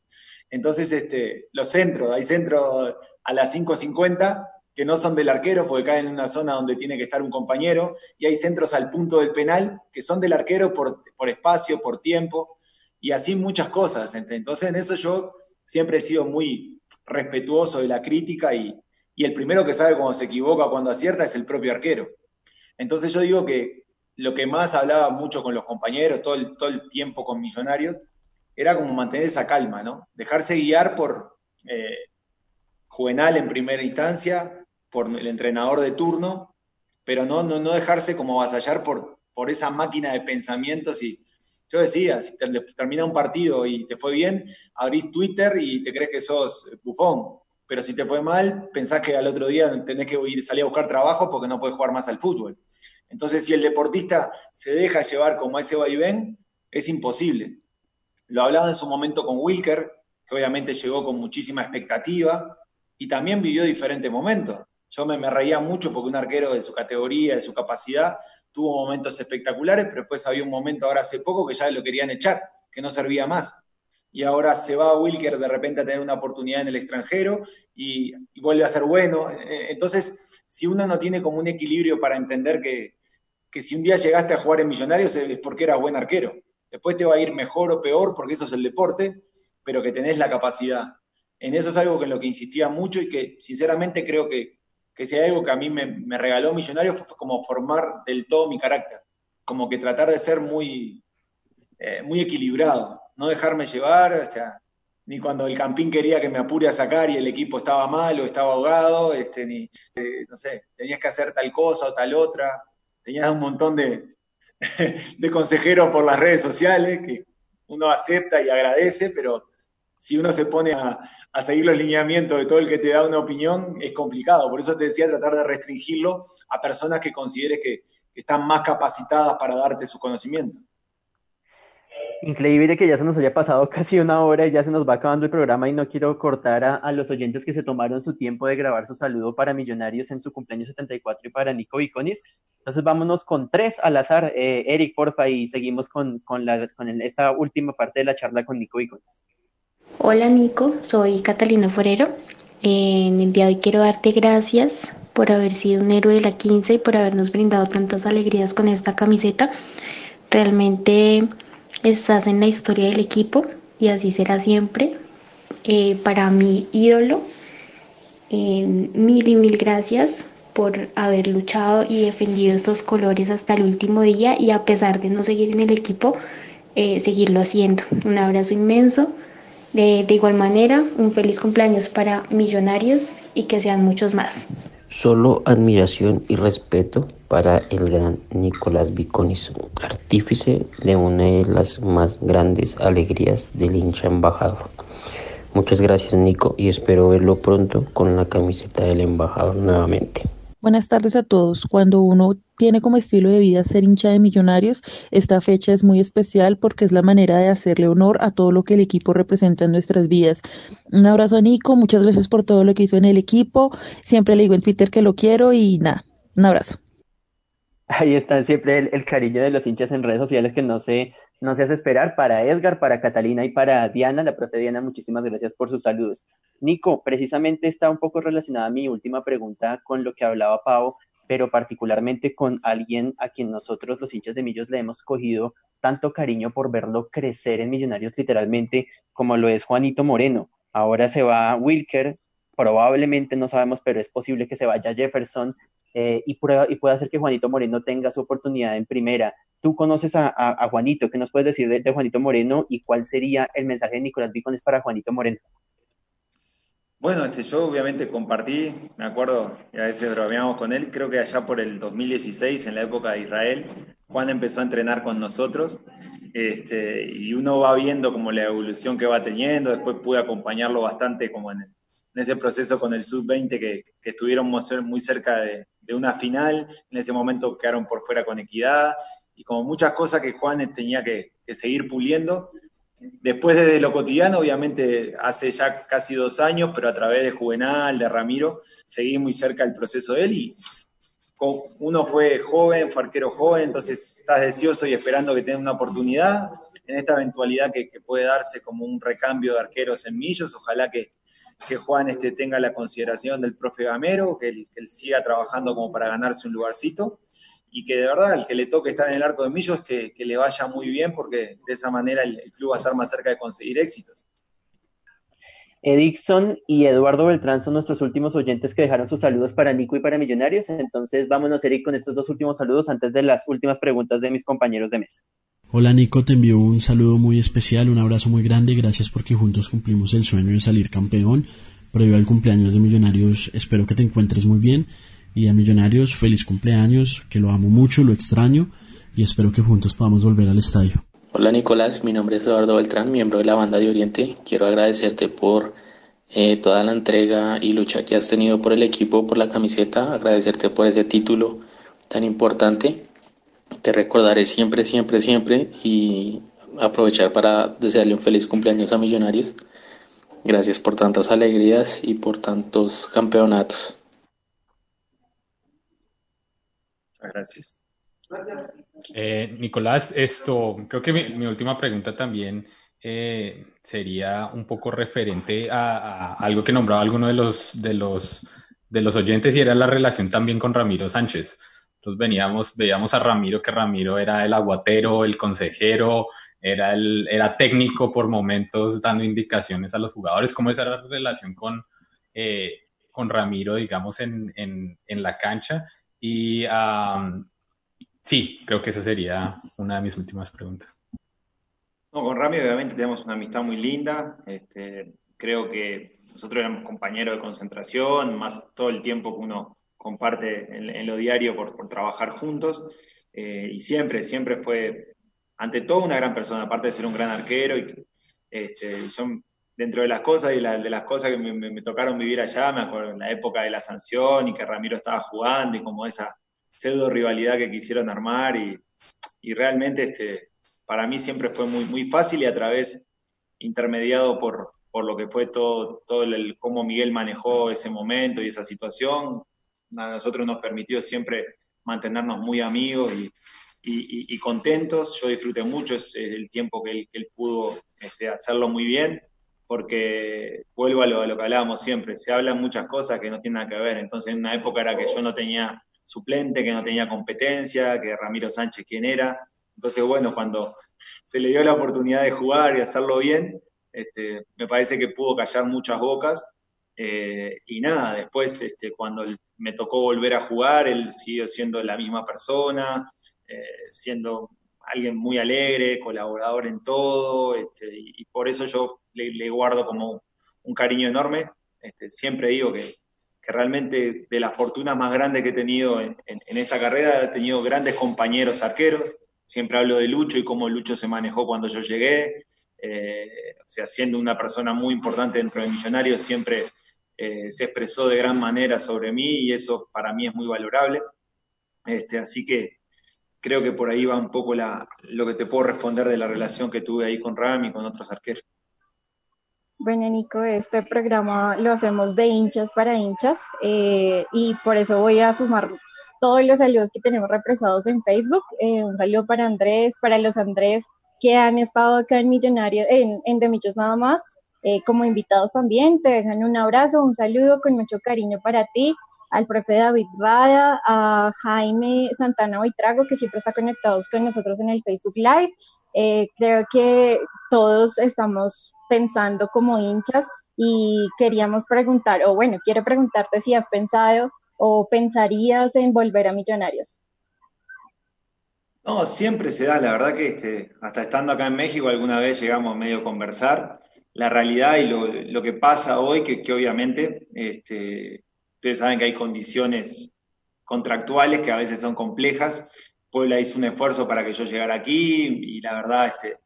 S6: Entonces, este, los centros, hay centros a las 5.50 que no son del arquero porque caen en una zona donde tiene que estar un compañero, y hay centros al punto del penal que son del arquero por, por espacio, por tiempo, y así muchas cosas. Entonces en eso yo siempre he sido muy respetuoso de la crítica y, y el primero que sabe cuando se equivoca, cuando acierta, es el propio arquero. Entonces yo digo que lo que más hablaba mucho con los compañeros, todo el, todo el tiempo con Millonarios, era como mantener esa calma, ¿no? Dejarse guiar por eh, Juvenal en primera instancia, por el entrenador de turno, pero no, no, no dejarse como avasallar por, por esa máquina de pensamientos y yo decía, si termina un partido y te fue bien, abrís Twitter y te crees que sos bufón, pero si te fue mal, pensás que al otro día tenés que ir, salir a buscar trabajo porque no puedes jugar más al fútbol. Entonces, si el deportista se deja llevar como ese va y ven, es imposible. Lo hablaba en su momento con Wilker, que obviamente llegó con muchísima expectativa y también vivió diferentes momentos. Yo me, me reía mucho porque un arquero de su categoría, de su capacidad, tuvo momentos espectaculares, pero después había un momento ahora hace poco que ya lo querían echar, que no servía más. Y ahora se va Wilker de repente a tener una oportunidad en el extranjero y, vuelve a ser bueno. Eh, entonces, si uno no tiene como un equilibrio para entender que, que si un día llegaste a jugar en Millonarios es porque eras buen arquero. Después te va a ir mejor o peor porque eso es el deporte, pero que tenés la capacidad. En eso es algo que en lo que insistía mucho y que sinceramente creo que, que algo que a mí me, regaló Millonarios fue, como formar del todo mi carácter, como que tratar de ser muy, eh, muy equilibrado, no dejarme llevar, o sea, ni cuando el campín quería que me apure a sacar y el equipo estaba mal o estaba ahogado, este, ni, eh, no sé, tenías que hacer tal cosa o tal otra tenías un montón de, de consejeros por las redes sociales que uno acepta y agradece, pero si uno se pone a, seguir los lineamientos de todo el que te da una opinión, es complicado. Por eso te decía tratar de restringirlo a personas que consideres que están más capacitadas para darte su conocimiento.
S2: Increíble que ya se nos haya pasado casi una hora y ya se nos va acabando el programa y no quiero cortar a, los oyentes que se tomaron su tiempo de grabar su saludo para Millonarios en su cumpleaños 74 y para Nico Viconis. Entonces vámonos con tres al azar. Eh, Eric, porfa, y seguimos con, con, la, con esta última parte de la charla con Nico Viconis.
S19: Hola Nico, soy Catalina Forero. en el día de hoy quiero darte gracias por haber sido un héroe de la 15 y por habernos brindado tantas alegrías con esta camiseta. Realmente Estás en la historia del equipo y así será siempre. Eh, para mi ídolo, eh, mil y mil gracias por haber luchado y defendido estos colores hasta el último día y a pesar de no seguir en el equipo, eh, seguirlo haciendo. Un abrazo inmenso. De, de igual manera, un feliz cumpleaños para Millonarios y que sean muchos más.
S7: Solo admiración y respeto para el gran Nicolás Viconis, artífice de una de las más grandes alegrías del hincha embajador. Muchas gracias Nico y espero verlo pronto con la camiseta del embajador nuevamente.
S12: Buenas tardes a todos. Cuando uno tiene como estilo de vida ser hincha de millonarios, esta fecha es muy especial porque es la manera de hacerle honor a todo lo que el equipo representa en nuestras vidas. Un abrazo a Nico, muchas gracias por todo lo que hizo en el equipo. Siempre le digo en Twitter que lo quiero y nada, un abrazo.
S2: Ahí está siempre el, cariño de los hinchas en redes sociales que no se, no se hace esperar para Edgar, para Catalina y para Diana. La profe Diana, muchísimas gracias por sus saludos. Nico, precisamente está un poco relacionada mi última pregunta con lo que hablaba Pau, pero particularmente con alguien a quien nosotros los hinchas de Millos le hemos cogido tanto cariño por verlo crecer en Millonarios literalmente como lo es Juanito Moreno. Ahora se va Wilker, probablemente no sabemos, pero es posible que se vaya Jefferson eh, y, pueda, y pueda hacer que Juanito Moreno tenga su oportunidad en primera. Tú conoces a, Juanito, ¿qué nos puedes decir de, Juanito Moreno y cuál sería el mensaje de Nicolás Vicones para Juanito Moreno?
S6: Bueno, este, yo obviamente compartí, me acuerdo, a veces bromeamos con él, creo que allá por el 2016, en la época de Israel, Juan empezó a entrenar con nosotros este, y uno va viendo como la evolución que va teniendo, después pude acompañarlo bastante como en, ese proceso con el sub-20 que, que, estuvieron muy cerca de, de una final, en ese momento quedaron por fuera con equidad, y como muchas cosas que Juan tenía que, seguir puliendo. Después de lo cotidiano, obviamente hace ya casi dos años, pero a través de Juvenal, de Ramiro, seguí muy cerca del proceso de él y uno fue joven, fue arquero joven, entonces estás deseoso y esperando que tenga una oportunidad en esta eventualidad que puede darse como un recambio de arqueros en Millos, ojalá que, que Juan este, tenga la consideración del profe Gamero, que él, siga trabajando como para ganarse un lugarcito. y que de verdad el que le toque estar en el arco de Millos que, que le vaya muy bien porque de esa manera el, club va a estar más cerca de conseguir éxitos.
S2: Edixon y Eduardo Beltrán son nuestros últimos oyentes que dejaron sus saludos para Nico y para Millonarios. Entonces vámonos, Eric, con estos dos últimos saludos antes de las últimas preguntas de mis compañeros de mesa.
S20: Hola Nico, te envío un saludo muy especial, un abrazo muy grande, gracias porque juntos cumplimos el sueño de salir campeón. Previo al cumpleaños de Millonarios, espero que te encuentres muy bien y a Millonarios feliz cumpleaños, que lo amo mucho, lo extraño y espero que juntos podamos volver al estadio.
S21: Hola Nicolás, mi nombre es Eduardo Beltrán, miembro de la banda de Oriente. Quiero agradecerte por eh, toda la entrega y lucha que has tenido por el equipo, por la camiseta, agradecerte por ese título tan importante. Te recordaré siempre, siempre, siempre y aprovechar para desearle un feliz cumpleaños a Millonarios. Gracias por tantas alegrías y por tantos campeonatos.
S6: Gracias.
S4: Eh, Nicolás, esto, creo que mi, última pregunta también eh, sería un poco referente a, algo que nombraba alguno de los, de, los, de los oyentes y era la relación también con Ramiro Sánchez. Entonces veníamos, veíamos a Ramiro, que Ramiro era el aguatero, el consejero, era, el, era técnico por momentos dando indicaciones a los jugadores. ¿Cómo es la relación con, eh, con Ramiro, digamos, en, en, la cancha? Y sí, creo que esa sería una de mis últimas preguntas.
S6: No, con Rami obviamente tenemos una amistad muy linda. Este, creo que nosotros éramos compañeros de concentración, más todo el tiempo que uno comparte en, lo diario por, trabajar juntos. Eh, y siempre, siempre fue, ante todo, una gran persona, aparte de ser un gran arquero. Y, este, dentro de las cosas y de las cosas que me, tocaron vivir allá, me acuerdo en la época de la sanción y que Ramiro estaba jugando y como esa pseudo rivalidad que quisieron armar y, y realmente este, para mí siempre fue muy, muy fácil y a través intermediado por, por lo que fue todo, todo el, cómo Miguel manejó ese momento y esa situación, a nosotros nos permitió siempre mantenernos muy amigos y, y, contentos. Yo disfruté mucho el tiempo que él, que él pudo este, hacerlo muy bien porque vuelvo a lo, que hablábamos siempre, se hablan muchas cosas que no tienen nada que ver, entonces en una época era que yo no tenía suplente, que no tenía competencia, que Ramiro Sánchez quién era, entonces bueno, cuando se le dio la oportunidad de jugar y hacerlo bien, este, me parece que pudo callar muchas bocas, eh, y nada, después este, cuando me tocó volver a jugar, él siguió siendo la misma persona, eh, siendo alguien muy alegre, colaborador en todo, este, y, por eso yo le, guardo como un cariño enorme. Este, siempre digo que, realmente de las fortunas más grandes que he tenido en, esta carrera, he tenido grandes compañeros arqueros. Siempre hablo de Lucho y cómo Lucho se manejó cuando yo llegué. Eh, o sea, siendo una persona muy importante dentro de Millonarios, siempre eh, se expresó de gran manera sobre mí y eso para mí es muy valorable. Este, así que creo que por ahí va un poco la, lo que te puedo responder de la relación que tuve ahí con Ram y con otros arqueros.
S3: Bueno, Nico, este programa lo hacemos de hinchas para hinchas eh, y por eso voy a sumar todos los saludos que tenemos represados en Facebook. Eh, un saludo para Andrés, para los Andrés que han estado acá en Millonario, en, en De Michos nada más, eh, como invitados también. Te dejan un abrazo, un saludo con mucho cariño para ti al profe David Rada, a Jaime Santana Oitrago, que siempre está conectados con nosotros en el Facebook Live. Eh, creo que todos estamos pensando como hinchas y queríamos preguntar, o bueno, quiero preguntarte si has pensado o pensarías en volver a Millonarios.
S6: No, siempre se da, la verdad que este, hasta estando acá en México alguna vez llegamos medio a conversar. La realidad y lo, que pasa hoy, que, obviamente este, Ustedes saben que hay condiciones contractuales que a veces son complejas. Puebla hizo un esfuerzo para que yo llegara aquí y la verdad este,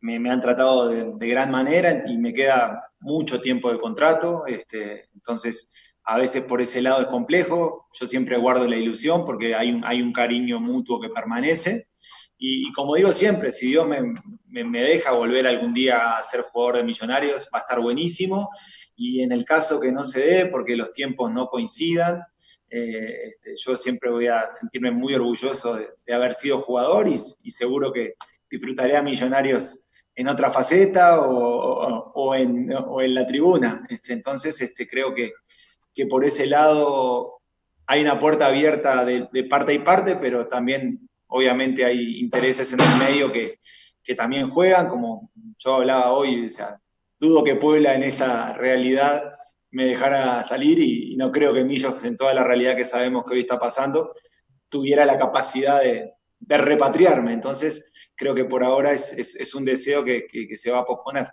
S6: me, han tratado de, gran manera y me queda mucho tiempo de contrato. Este, entonces, a veces por ese lado es complejo. Yo siempre guardo la ilusión porque hay un, hay un cariño mutuo que permanece. Y, como digo siempre, si Dios me, me, deja volver algún día a ser jugador de millonarios, va a estar buenísimo y en el caso que no se dé, porque los tiempos no coincidan, eh, este, yo siempre voy a sentirme muy orgulloso de, haber sido jugador y, seguro que disfrutaré a Millonarios en otra faceta o, en, la tribuna. Este, entonces, este, creo que, que, por ese lado hay una puerta abierta de, parte y parte, pero también obviamente hay intereses en el medio que, también juegan, como yo hablaba hoy, o sea, dudo que Puebla en esta realidad me dejara salir y, no creo que Millos, en toda la realidad que sabemos que hoy está pasando, tuviera la capacidad de, repatriarme. Entonces, creo que por ahora es, un deseo que, se va a posponer.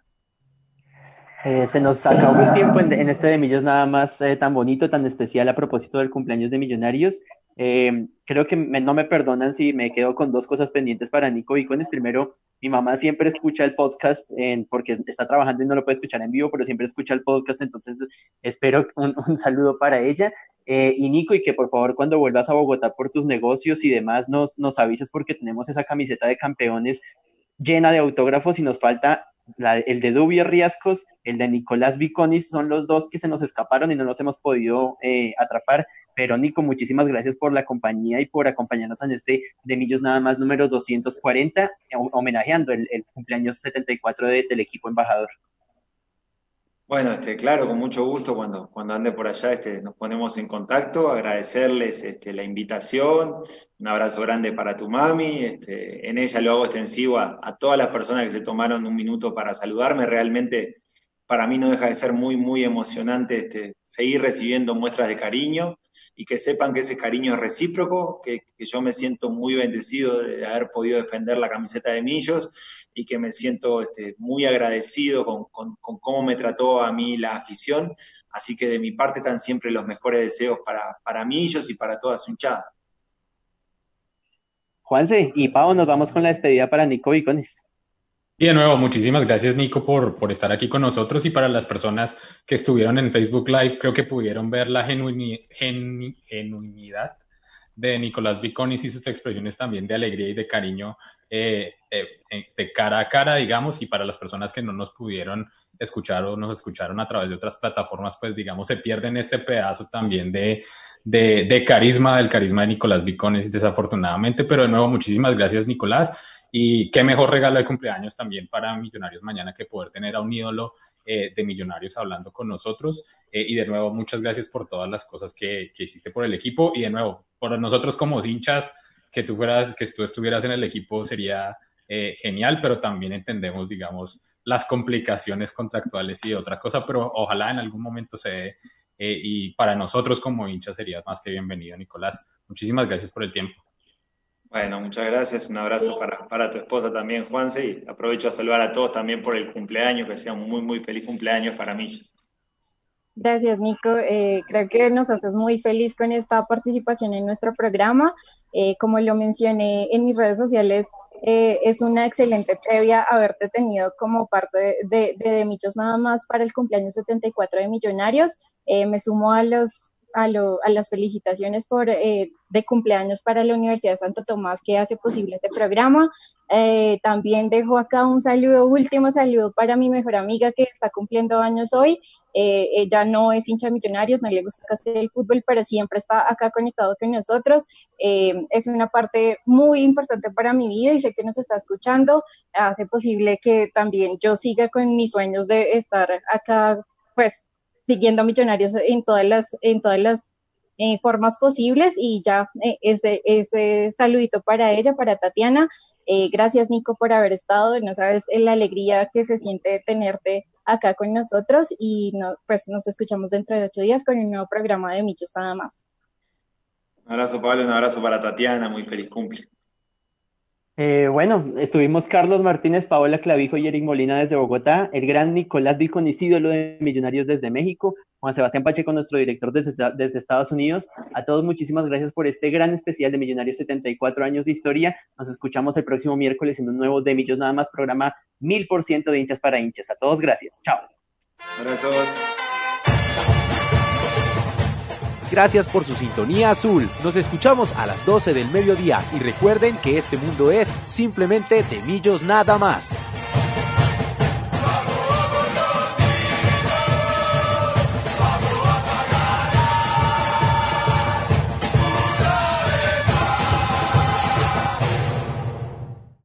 S2: Eh, se nos acabó el tiempo en, este de Millos nada más eh, tan bonito, tan especial a propósito del cumpleaños de Millonarios. Eh, creo que no me perdonan si me quedo con dos cosas pendientes para Nico Vicones. Primero, mi mamá siempre escucha el podcast porque está trabajando y no lo puede escuchar en vivo, pero siempre escucha el podcast, entonces espero un, saludo para ella. y Nico, y que por favor cuando vuelvas a Bogotá por tus negocios y demás nos, nos avises porque tenemos esa camiseta de campeones llena de autógrafos y nos falta el de Dubi Riascos, el de Nicolás Viconis, son los dos que se nos escaparon y no los hemos podido eh, atrapar. Pero Nico, muchísimas gracias por la compañía y por acompañarnos en este de Millos nada más número 240, homenajeando el, el cumpleaños 74 de, del equipo embajador.
S6: Bueno, este, claro, con mucho gusto cuando, cuando ande por allá este, nos ponemos en contacto, agradecerles este, la invitación, un abrazo grande para tu mami, este, en ella lo hago extensivo a, a, todas las personas que se tomaron un minuto para saludarme, realmente para mí no deja de ser muy, muy emocionante este, seguir recibiendo muestras de cariño y que sepan que ese cariño es recíproco, que, que yo me siento muy bendecido de haber podido defender la camiseta de Millos y que me siento este, muy agradecido con, cómo me trató a mí la afición. Así que de mi parte están siempre los mejores deseos para, para mí ellos y para toda su hinchada.
S2: Juanse y Pau, nos vamos con la despedida para Nico Vicones.
S4: Y de nuevo, muchísimas gracias Nico por, por estar aquí con nosotros y para las personas que estuvieron en Facebook Live, creo que pudieron ver la genuinidad de Nicolás Viconis y sus expresiones también de alegría y de cariño eh, eh, eh, de cara a cara, digamos, y para las personas que no nos pudieron escuchar o nos escucharon a través de otras plataformas, pues digamos, se pierden este pedazo también de, de, carisma, del carisma de Nicolás Viconis, desafortunadamente, pero de nuevo, muchísimas gracias, Nicolás. Y qué mejor regalo de cumpleaños también para Millonarios mañana que poder tener a un ídolo de Millonarios hablando con nosotros. y de nuevo, muchas gracias por todas las cosas que, que, hiciste por el equipo. Y de nuevo, por nosotros como hinchas, que tú fueras, que tú estuvieras en el equipo sería eh, genial, pero también entendemos, digamos, las complicaciones contractuales y otra cosa, pero ojalá en algún momento se dé. Eh, y para nosotros como hinchas sería más que bienvenido, Nicolás. Muchísimas gracias por el tiempo.
S6: Bueno, muchas gracias. Un abrazo para, para, tu esposa también, Juanse. Y aprovecho a saludar a todos también por el cumpleaños, que sea un muy, muy feliz cumpleaños para Millos.
S3: Gracias, Nico. Eh, creo que nos haces muy feliz con esta participación en nuestro programa. Eh, como lo mencioné en mis redes sociales, eh, es una excelente previa haberte tenido como parte de, de, de, Michos nada más para el cumpleaños 74 de Millonarios. me sumo a los a, a las felicitaciones por, eh, de cumpleaños para la Universidad de Santo Tomás que hace posible este programa. Eh, también dejo acá un saludo, último saludo para mi mejor amiga que está cumpliendo años hoy. Eh, ella no es hincha de millonarios, no le gusta casi el fútbol, pero siempre está acá conectado con nosotros. es una parte muy importante para mi vida y sé que nos está escuchando. Hace posible que también yo siga con mis sueños de estar acá, pues siguiendo a Millonarios en todas las, en todas las eh, formas posibles y ya eh, ese, ese saludito para ella, para Tatiana. Eh, gracias Nico por haber estado, no sabes la alegría que se siente tenerte acá con nosotros y no, pues nos escuchamos dentro de ocho días con un nuevo programa de Michos nada más.
S6: Un abrazo Pablo, un abrazo para Tatiana, muy feliz cumple.
S2: Eh, bueno, estuvimos Carlos Martínez, Paola Clavijo y Eric Molina desde Bogotá, el gran Nicolás Viconis, ídolo de Millonarios desde México, Juan Sebastián Pacheco, nuestro director desde, Estados Unidos. A todos muchísimas gracias por este gran especial de Millonarios 74 años de historia. Nos escuchamos el próximo miércoles en un nuevo De Millos Nada Más, programa mil por ciento de hinchas para hinchas. A todos gracias. Chao.
S22: Gracias por su sintonía azul. Nos escuchamos a las 12 del mediodía y recuerden que este mundo es simplemente de millos nada más.